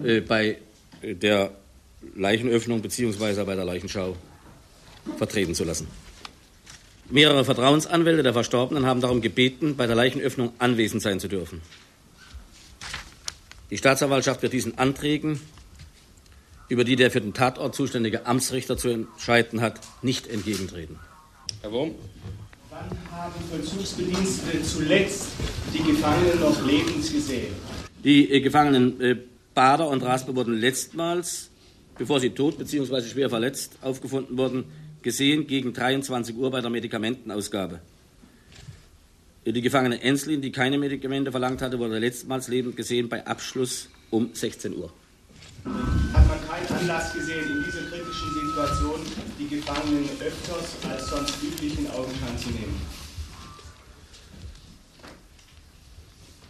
äh, bei der Leichenöffnung bzw. bei der Leichenschau vertreten zu lassen. Mehrere Vertrauensanwälte der Verstorbenen haben darum gebeten, bei der Leichenöffnung anwesend sein zu dürfen. Die Staatsanwaltschaft wird diesen Anträgen, über die der für den Tatort zuständige Amtsrichter zu entscheiden hat, nicht entgegentreten. Herr Wurm? Wann haben Vollzugsbedienstete zuletzt die Gefangenen noch lebens gesehen? Die äh, Gefangenen äh, Bader und Raspe wurden letztmals, bevor sie tot bzw. schwer verletzt aufgefunden wurden, gesehen gegen 23 Uhr bei der Medikamentenausgabe. Die Gefangene Enslin, die keine Medikamente verlangt hatte, wurde letztmals lebend gesehen bei Abschluss um 16 Uhr. Hat man keinen Anlass gesehen, in dieser Situation die Gefangenen öfters als sonst üblich in Augenschein zu nehmen?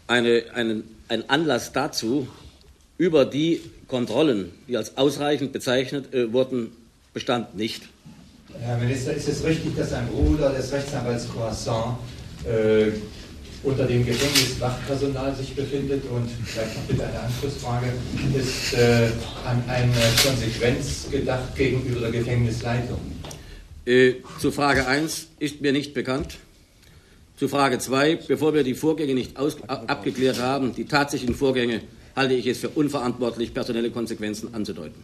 Eine, einen, ein Anlass dazu, über die Kontrollen, die als ausreichend bezeichnet äh, wurden, bestand nicht. Herr Minister, ist es richtig, dass ein Bruder des Rechtsanwalts Croissant äh, unter dem Gefängniswachpersonal sich befindet? Und vielleicht noch bitte eine Anschlussfrage. Ist äh, an eine Konsequenz gedacht gegenüber der Gefängnisleitung? Äh, zu Frage 1 ist mir nicht bekannt. Zu Frage 2, bevor wir die Vorgänge nicht aus, abgeklärt haben, die tatsächlichen Vorgänge, halte ich es für unverantwortlich, personelle Konsequenzen anzudeuten.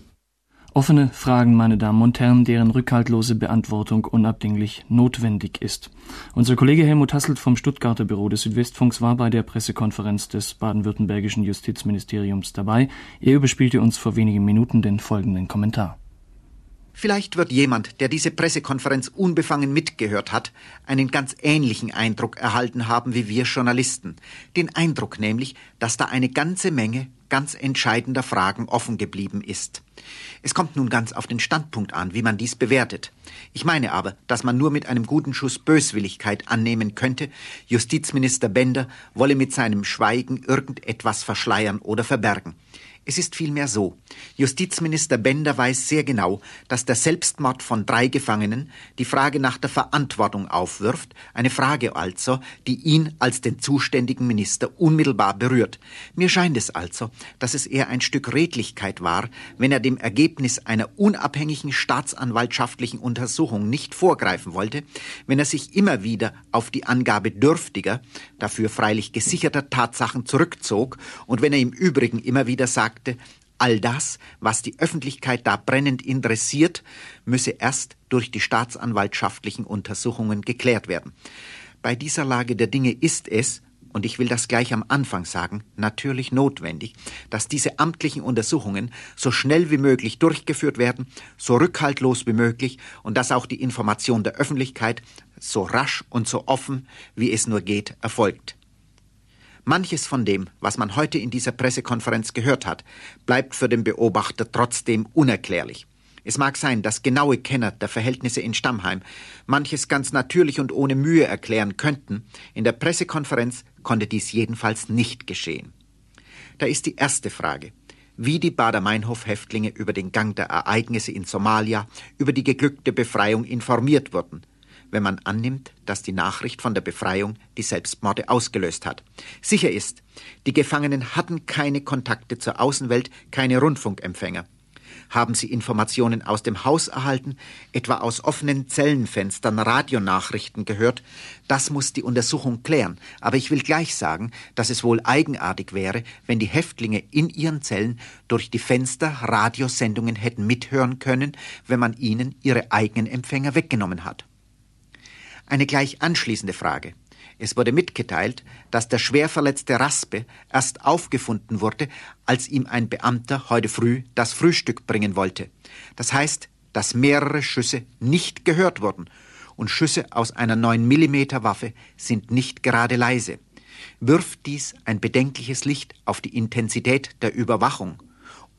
Offene Fragen, meine Damen und Herren, deren rückhaltlose Beantwortung unabdinglich notwendig ist. Unser Kollege Helmut Hasselt vom Stuttgarter Büro des Südwestfunks war bei der Pressekonferenz des baden-württembergischen Justizministeriums dabei. Er überspielte uns vor wenigen Minuten den folgenden Kommentar. Vielleicht wird jemand, der diese Pressekonferenz unbefangen mitgehört hat, einen ganz ähnlichen Eindruck erhalten haben wie wir Journalisten. Den Eindruck nämlich, dass da eine ganze Menge ganz entscheidender Fragen offen geblieben ist. Es kommt nun ganz auf den Standpunkt an, wie man dies bewertet. Ich meine aber, dass man nur mit einem guten Schuss Böswilligkeit annehmen könnte, Justizminister Bender wolle mit seinem Schweigen irgendetwas verschleiern oder verbergen. Es ist vielmehr so. Justizminister Bender weiß sehr genau, dass der Selbstmord von drei Gefangenen die Frage nach der Verantwortung aufwirft, eine Frage also, die ihn als den zuständigen Minister unmittelbar berührt. Mir scheint es also, dass es eher ein Stück Redlichkeit war, wenn er dem Ergebnis einer unabhängigen staatsanwaltschaftlichen Untersuchung nicht vorgreifen wollte, wenn er sich immer wieder auf die Angabe dürftiger, dafür freilich gesicherter Tatsachen zurückzog und wenn er im Übrigen immer wieder sagte, all das, was die Öffentlichkeit da brennend interessiert, müsse erst durch die staatsanwaltschaftlichen Untersuchungen geklärt werden. Bei dieser Lage der Dinge ist es, und ich will das gleich am Anfang sagen, natürlich notwendig, dass diese amtlichen Untersuchungen so schnell wie möglich durchgeführt werden, so rückhaltlos wie möglich und dass auch die Information der Öffentlichkeit so rasch und so offen, wie es nur geht, erfolgt. Manches von dem, was man heute in dieser Pressekonferenz gehört hat, bleibt für den Beobachter trotzdem unerklärlich. Es mag sein, dass genaue Kenner der Verhältnisse in Stammheim manches ganz natürlich und ohne Mühe erklären könnten. In der Pressekonferenz konnte dies jedenfalls nicht geschehen. Da ist die erste Frage. Wie die Bader-Meinhof-Häftlinge über den Gang der Ereignisse in Somalia, über die geglückte Befreiung informiert wurden, wenn man annimmt, dass die Nachricht von der Befreiung die Selbstmorde ausgelöst hat. Sicher ist, die Gefangenen hatten keine Kontakte zur Außenwelt, keine Rundfunkempfänger. Haben Sie Informationen aus dem Haus erhalten, etwa aus offenen Zellenfenstern Radionachrichten gehört? Das muss die Untersuchung klären. Aber ich will gleich sagen, dass es wohl eigenartig wäre, wenn die Häftlinge in ihren Zellen durch die Fenster Radiosendungen hätten mithören können, wenn man ihnen ihre eigenen Empfänger weggenommen hat. Eine gleich anschließende Frage. Es wurde mitgeteilt, dass der schwer verletzte Raspe erst aufgefunden wurde, als ihm ein Beamter heute früh das Frühstück bringen wollte. Das heißt, dass mehrere Schüsse nicht gehört wurden und Schüsse aus einer 9 mm Waffe sind nicht gerade leise. Wirft dies ein bedenkliches Licht auf die Intensität der Überwachung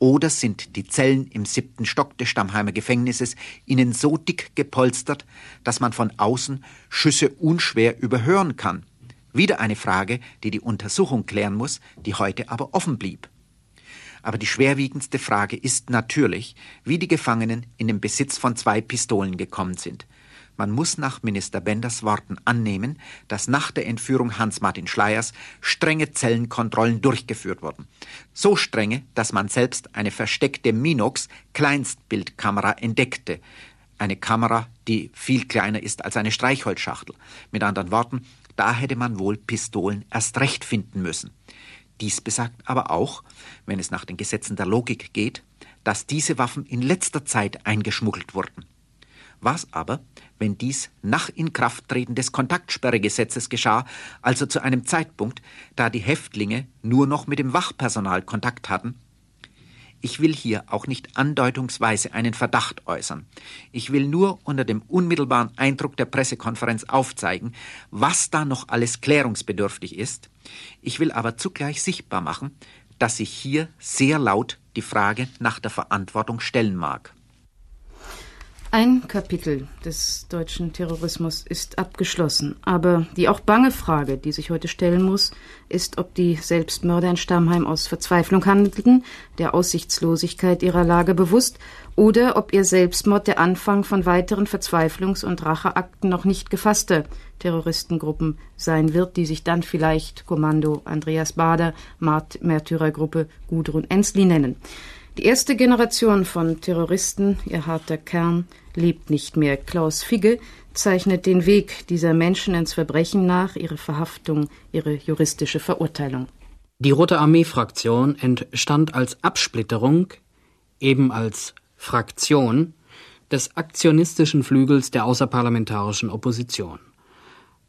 oder sind die Zellen im siebten Stock des Stammheimer Gefängnisses ihnen so dick gepolstert, dass man von außen Schüsse unschwer überhören kann? Wieder eine Frage, die die Untersuchung klären muss, die heute aber offen blieb. Aber die schwerwiegendste Frage ist natürlich, wie die Gefangenen in den Besitz von zwei Pistolen gekommen sind. Man muss nach Minister Benders Worten annehmen, dass nach der Entführung Hans-Martin Schleiers strenge Zellenkontrollen durchgeführt wurden. So strenge, dass man selbst eine versteckte Minox Kleinstbildkamera entdeckte. Eine Kamera, die viel kleiner ist als eine Streichholzschachtel. Mit anderen Worten, da hätte man wohl Pistolen erst recht finden müssen. Dies besagt aber auch, wenn es nach den Gesetzen der Logik geht, dass diese Waffen in letzter Zeit eingeschmuggelt wurden. Was aber, wenn dies nach Inkrafttreten des Kontaktsperregesetzes geschah, also zu einem Zeitpunkt, da die Häftlinge nur noch mit dem Wachpersonal Kontakt hatten? Ich will hier auch nicht andeutungsweise einen Verdacht äußern. Ich will nur unter dem unmittelbaren Eindruck der Pressekonferenz aufzeigen, was da noch alles klärungsbedürftig ist. Ich will aber zugleich sichtbar machen, dass sich hier sehr laut die Frage nach der Verantwortung stellen mag. Ein Kapitel des deutschen Terrorismus ist abgeschlossen, aber die auch bange Frage, die sich heute stellen muss, ist, ob die Selbstmörder in Stammheim aus Verzweiflung handelten, der Aussichtslosigkeit ihrer Lage bewusst, oder ob ihr Selbstmord der Anfang von weiteren Verzweiflungs- und Racheakten noch nicht gefasster Terroristengruppen sein wird, die sich dann vielleicht Kommando Andreas Bader, Märtyrergruppe Gudrun Ensli nennen. Die erste Generation von Terroristen, ihr harter Kern, lebt nicht mehr. Klaus Figge zeichnet den Weg dieser Menschen ins Verbrechen nach, ihre Verhaftung, ihre juristische Verurteilung. Die Rote Armee-Fraktion entstand als Absplitterung, eben als Fraktion, des aktionistischen Flügels der außerparlamentarischen Opposition.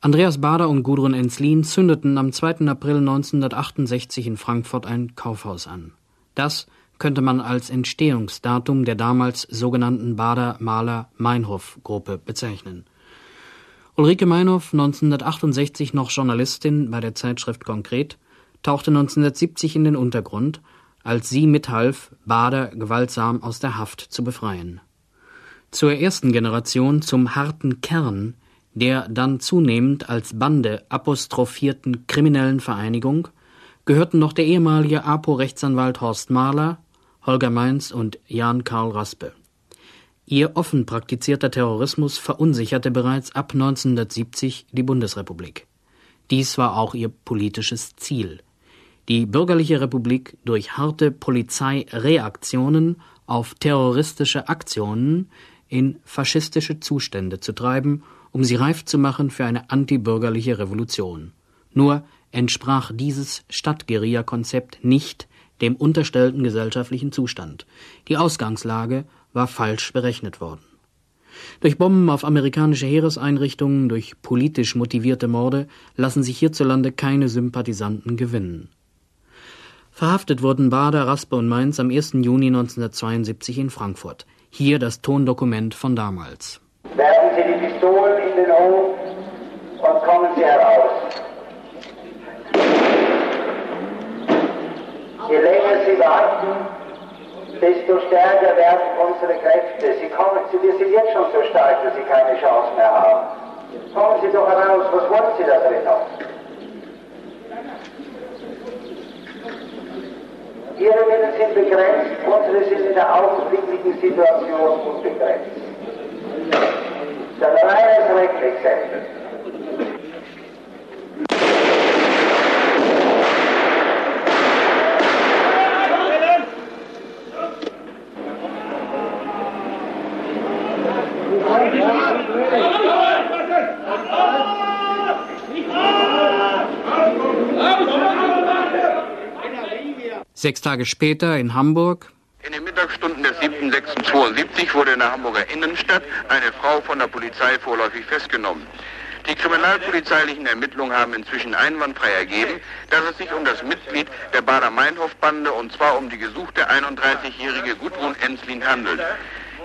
Andreas Bader und Gudrun Enslin zündeten am 2. April 1968 in Frankfurt ein Kaufhaus an. Das könnte man als Entstehungsdatum der damals sogenannten Bader-Maler-Meinhof-Gruppe bezeichnen. Ulrike Meinhof, 1968 noch Journalistin bei der Zeitschrift Konkret, tauchte 1970 in den Untergrund, als sie mithalf, Bader gewaltsam aus der Haft zu befreien. Zur ersten Generation, zum harten Kern der dann zunehmend als Bande apostrophierten kriminellen Vereinigung gehörten noch der ehemalige APO-Rechtsanwalt Horst Mahler, Holger Mainz und Jan Karl Raspe. Ihr offen praktizierter Terrorismus verunsicherte bereits ab 1970 die Bundesrepublik. Dies war auch ihr politisches Ziel. Die bürgerliche Republik durch harte Polizeireaktionen auf terroristische Aktionen in faschistische Zustände zu treiben, um sie reif zu machen für eine antibürgerliche Revolution. Nur entsprach dieses Stadtguerilla-Konzept nicht dem unterstellten gesellschaftlichen Zustand. Die Ausgangslage war falsch berechnet worden. Durch Bomben auf amerikanische Heereseinrichtungen, durch politisch motivierte Morde lassen sich hierzulande keine Sympathisanten gewinnen. Verhaftet wurden Bader, Raspe und Mainz am 1. Juni 1972 in Frankfurt. Hier das Tondokument von damals. Werfen Sie die Pistolen in den Hof und kommen Sie heraus. Je länger Sie warten, desto stärker werden unsere Kräfte. Sie kommen, wir sind jetzt schon so stark, dass Sie keine Chance mehr haben. Kommen Sie doch heraus, was wollen Sie da drin noch? Ihre Mittel sind begrenzt, unsere sind in der augenblicklichen Situation unbegrenzt. Das reines Rechtsexempel. Sechs Tage später in Hamburg. In den Mittagsstunden des 7.6.72 wurde in der Hamburger Innenstadt eine Frau von der Polizei vorläufig festgenommen. Die kriminalpolizeilichen Ermittlungen haben inzwischen einwandfrei ergeben, dass es sich um das Mitglied der Bader-Meinhof-Bande und zwar um die gesuchte 31-jährige Gudrun Enslin handelt.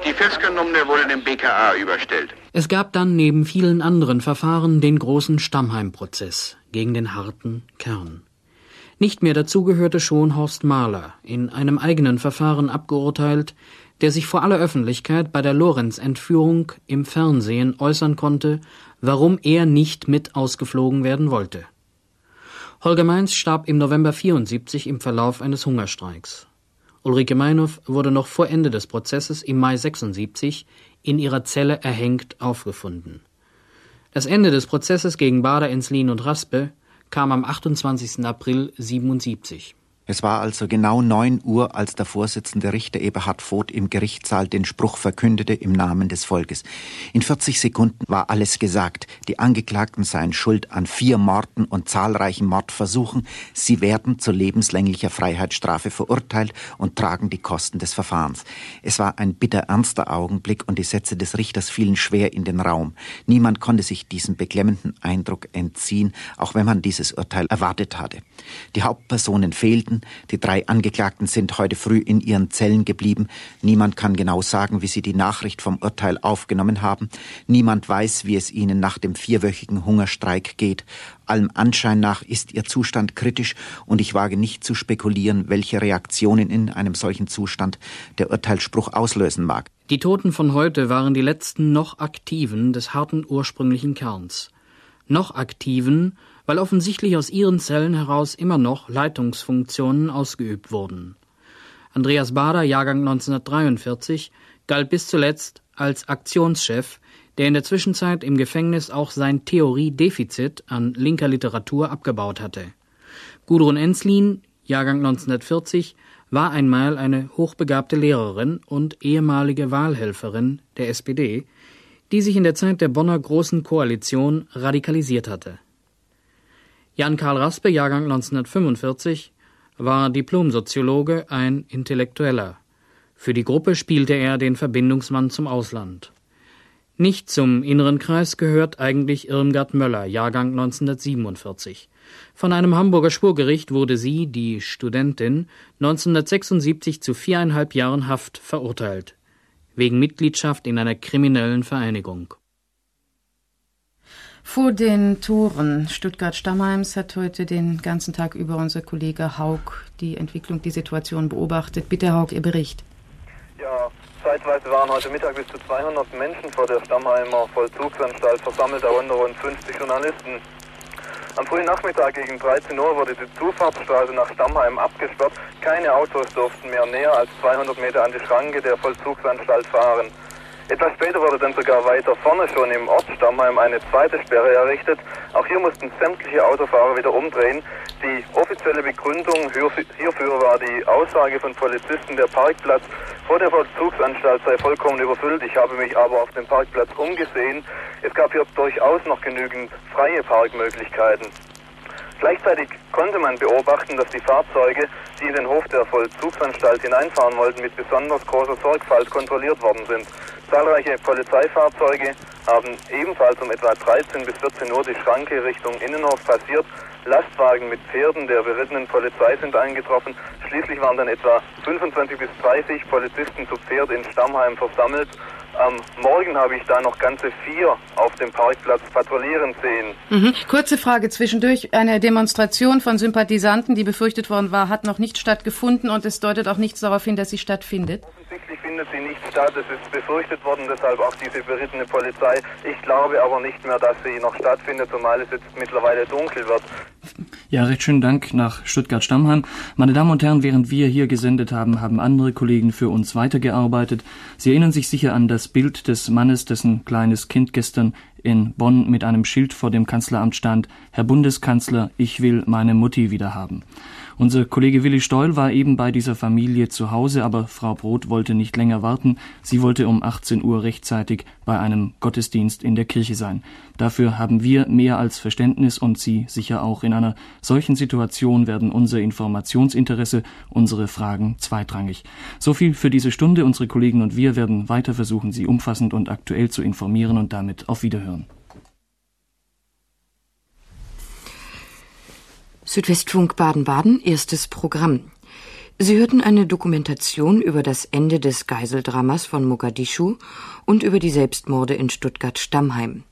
Die Festgenommene wurde dem BKA überstellt. Es gab dann neben vielen anderen Verfahren den großen Stammheim-Prozess gegen den harten Kern. Nicht mehr dazu gehörte schon Horst Mahler, in einem eigenen Verfahren abgeurteilt, der sich vor aller Öffentlichkeit bei der Lorenz-Entführung im Fernsehen äußern konnte, warum er nicht mit ausgeflogen werden wollte. Holger Mainz starb im November 74 im Verlauf eines Hungerstreiks. Ulrike Meinhoff wurde noch vor Ende des Prozesses im Mai 76 in ihrer Zelle erhängt aufgefunden. Das Ende des Prozesses gegen Bader, Enslin und Raspe kam am 28. April 77. Es war also genau neun Uhr, als der Vorsitzende Richter Eberhard Voth im Gerichtssaal den Spruch verkündete im Namen des Volkes. In 40 Sekunden war alles gesagt. Die Angeklagten seien schuld an vier Morden und zahlreichen Mordversuchen. Sie werden zu lebenslänglicher Freiheitsstrafe verurteilt und tragen die Kosten des Verfahrens. Es war ein bitter ernster Augenblick und die Sätze des Richters fielen schwer in den Raum. Niemand konnte sich diesem beklemmenden Eindruck entziehen, auch wenn man dieses Urteil erwartet hatte. Die Hauptpersonen fehlten, die drei Angeklagten sind heute früh in ihren Zellen geblieben. Niemand kann genau sagen, wie sie die Nachricht vom Urteil aufgenommen haben. Niemand weiß, wie es ihnen nach dem vierwöchigen Hungerstreik geht. Allem Anschein nach ist ihr Zustand kritisch und ich wage nicht zu spekulieren, welche Reaktionen in einem solchen Zustand der Urteilsspruch auslösen mag. Die Toten von heute waren die letzten noch Aktiven des harten ursprünglichen Kerns. Noch Aktiven weil offensichtlich aus ihren Zellen heraus immer noch Leitungsfunktionen ausgeübt wurden. Andreas Bader, Jahrgang 1943, galt bis zuletzt als Aktionschef, der in der Zwischenzeit im Gefängnis auch sein Theoriedefizit an linker Literatur abgebaut hatte. Gudrun Enslin, Jahrgang 1940, war einmal eine hochbegabte Lehrerin und ehemalige Wahlhelferin der SPD, die sich in der Zeit der Bonner Großen Koalition radikalisiert hatte. Jan Karl Raspe, Jahrgang 1945, war Diplomsoziologe, ein Intellektueller. Für die Gruppe spielte er den Verbindungsmann zum Ausland. Nicht zum inneren Kreis gehört eigentlich Irmgard Möller, Jahrgang 1947. Von einem Hamburger Schwurgericht wurde sie, die Studentin, 1976 zu viereinhalb Jahren Haft verurteilt, wegen Mitgliedschaft in einer kriminellen Vereinigung. Vor den Toren Stuttgart-Stammheims hat heute den ganzen Tag über unser Kollege Haug die Entwicklung, die Situation beobachtet. Bitte, Haug, Ihr Bericht. Ja, zeitweise waren heute Mittag bis zu 200 Menschen vor der Stammheimer Vollzugsanstalt versammelt, darunter rund 50 Journalisten. Am frühen Nachmittag gegen 13 Uhr wurde die Zufahrtsstraße nach Stammheim abgesperrt. Keine Autos durften mehr näher als 200 Meter an die Schranke der Vollzugsanstalt fahren. Etwas später wurde dann sogar weiter vorne schon im Ort Stammheim eine zweite Sperre errichtet. Auch hier mussten sämtliche Autofahrer wieder umdrehen. Die offizielle Begründung hierfür war die Aussage von Polizisten, der Parkplatz vor der Vollzugsanstalt sei vollkommen überfüllt. Ich habe mich aber auf dem Parkplatz umgesehen. Es gab hier durchaus noch genügend freie Parkmöglichkeiten. Gleichzeitig konnte man beobachten, dass die Fahrzeuge, die in den Hof der Vollzugsanstalt hineinfahren wollten, mit besonders großer Sorgfalt kontrolliert worden sind. Zahlreiche Polizeifahrzeuge haben ebenfalls um etwa 13 bis 14 Uhr die Schranke Richtung Innenhof passiert. Lastwagen mit Pferden der berittenen Polizei sind eingetroffen. Schließlich waren dann etwa 25 bis 30 Polizisten zu Pferd in Stammheim versammelt. Am Morgen habe ich da noch ganze vier auf dem Parkplatz patrouillieren sehen. Mhm. Kurze Frage zwischendurch. Eine Demonstration von Sympathisanten, die befürchtet worden war, hat noch nicht stattgefunden und es deutet auch nichts darauf hin, dass sie stattfindet. Findet sie nicht statt. Es ist befürchtet worden, deshalb auch diese berittene Polizei. Ich glaube aber nicht mehr, dass sie noch stattfindet, zumal es jetzt mittlerweile dunkel wird. Ja, recht schönen Dank nach Stuttgart-Stammheim. Meine Damen und Herren, während wir hier gesendet haben, haben andere Kollegen für uns weitergearbeitet. Sie erinnern sich sicher an das Bild des Mannes, dessen kleines Kind gestern in Bonn mit einem Schild vor dem Kanzleramt stand, Herr Bundeskanzler, ich will meine Mutti wieder haben. Unser Kollege Willi Steul war eben bei dieser Familie zu Hause, aber Frau Brot wollte nicht länger warten. Sie wollte um 18 Uhr rechtzeitig bei einem Gottesdienst in der Kirche sein. Dafür haben wir mehr als Verständnis und Sie sicher auch. In einer solchen Situation werden unser Informationsinteresse, unsere Fragen zweitrangig. So viel für diese Stunde. Unsere Kollegen und wir werden weiter versuchen, Sie umfassend und aktuell zu informieren und damit auf Wiederhören. Südwestfunk Baden-Baden, erstes Programm. Sie hörten eine Dokumentation über das Ende des Geiseldramas von Mogadischu und über die Selbstmorde in Stuttgart-Stammheim.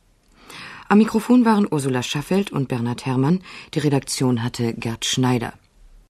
Am Mikrofon waren Ursula Schaffeld und Bernhard Herrmann. Die Redaktion hatte Gerd Schneider.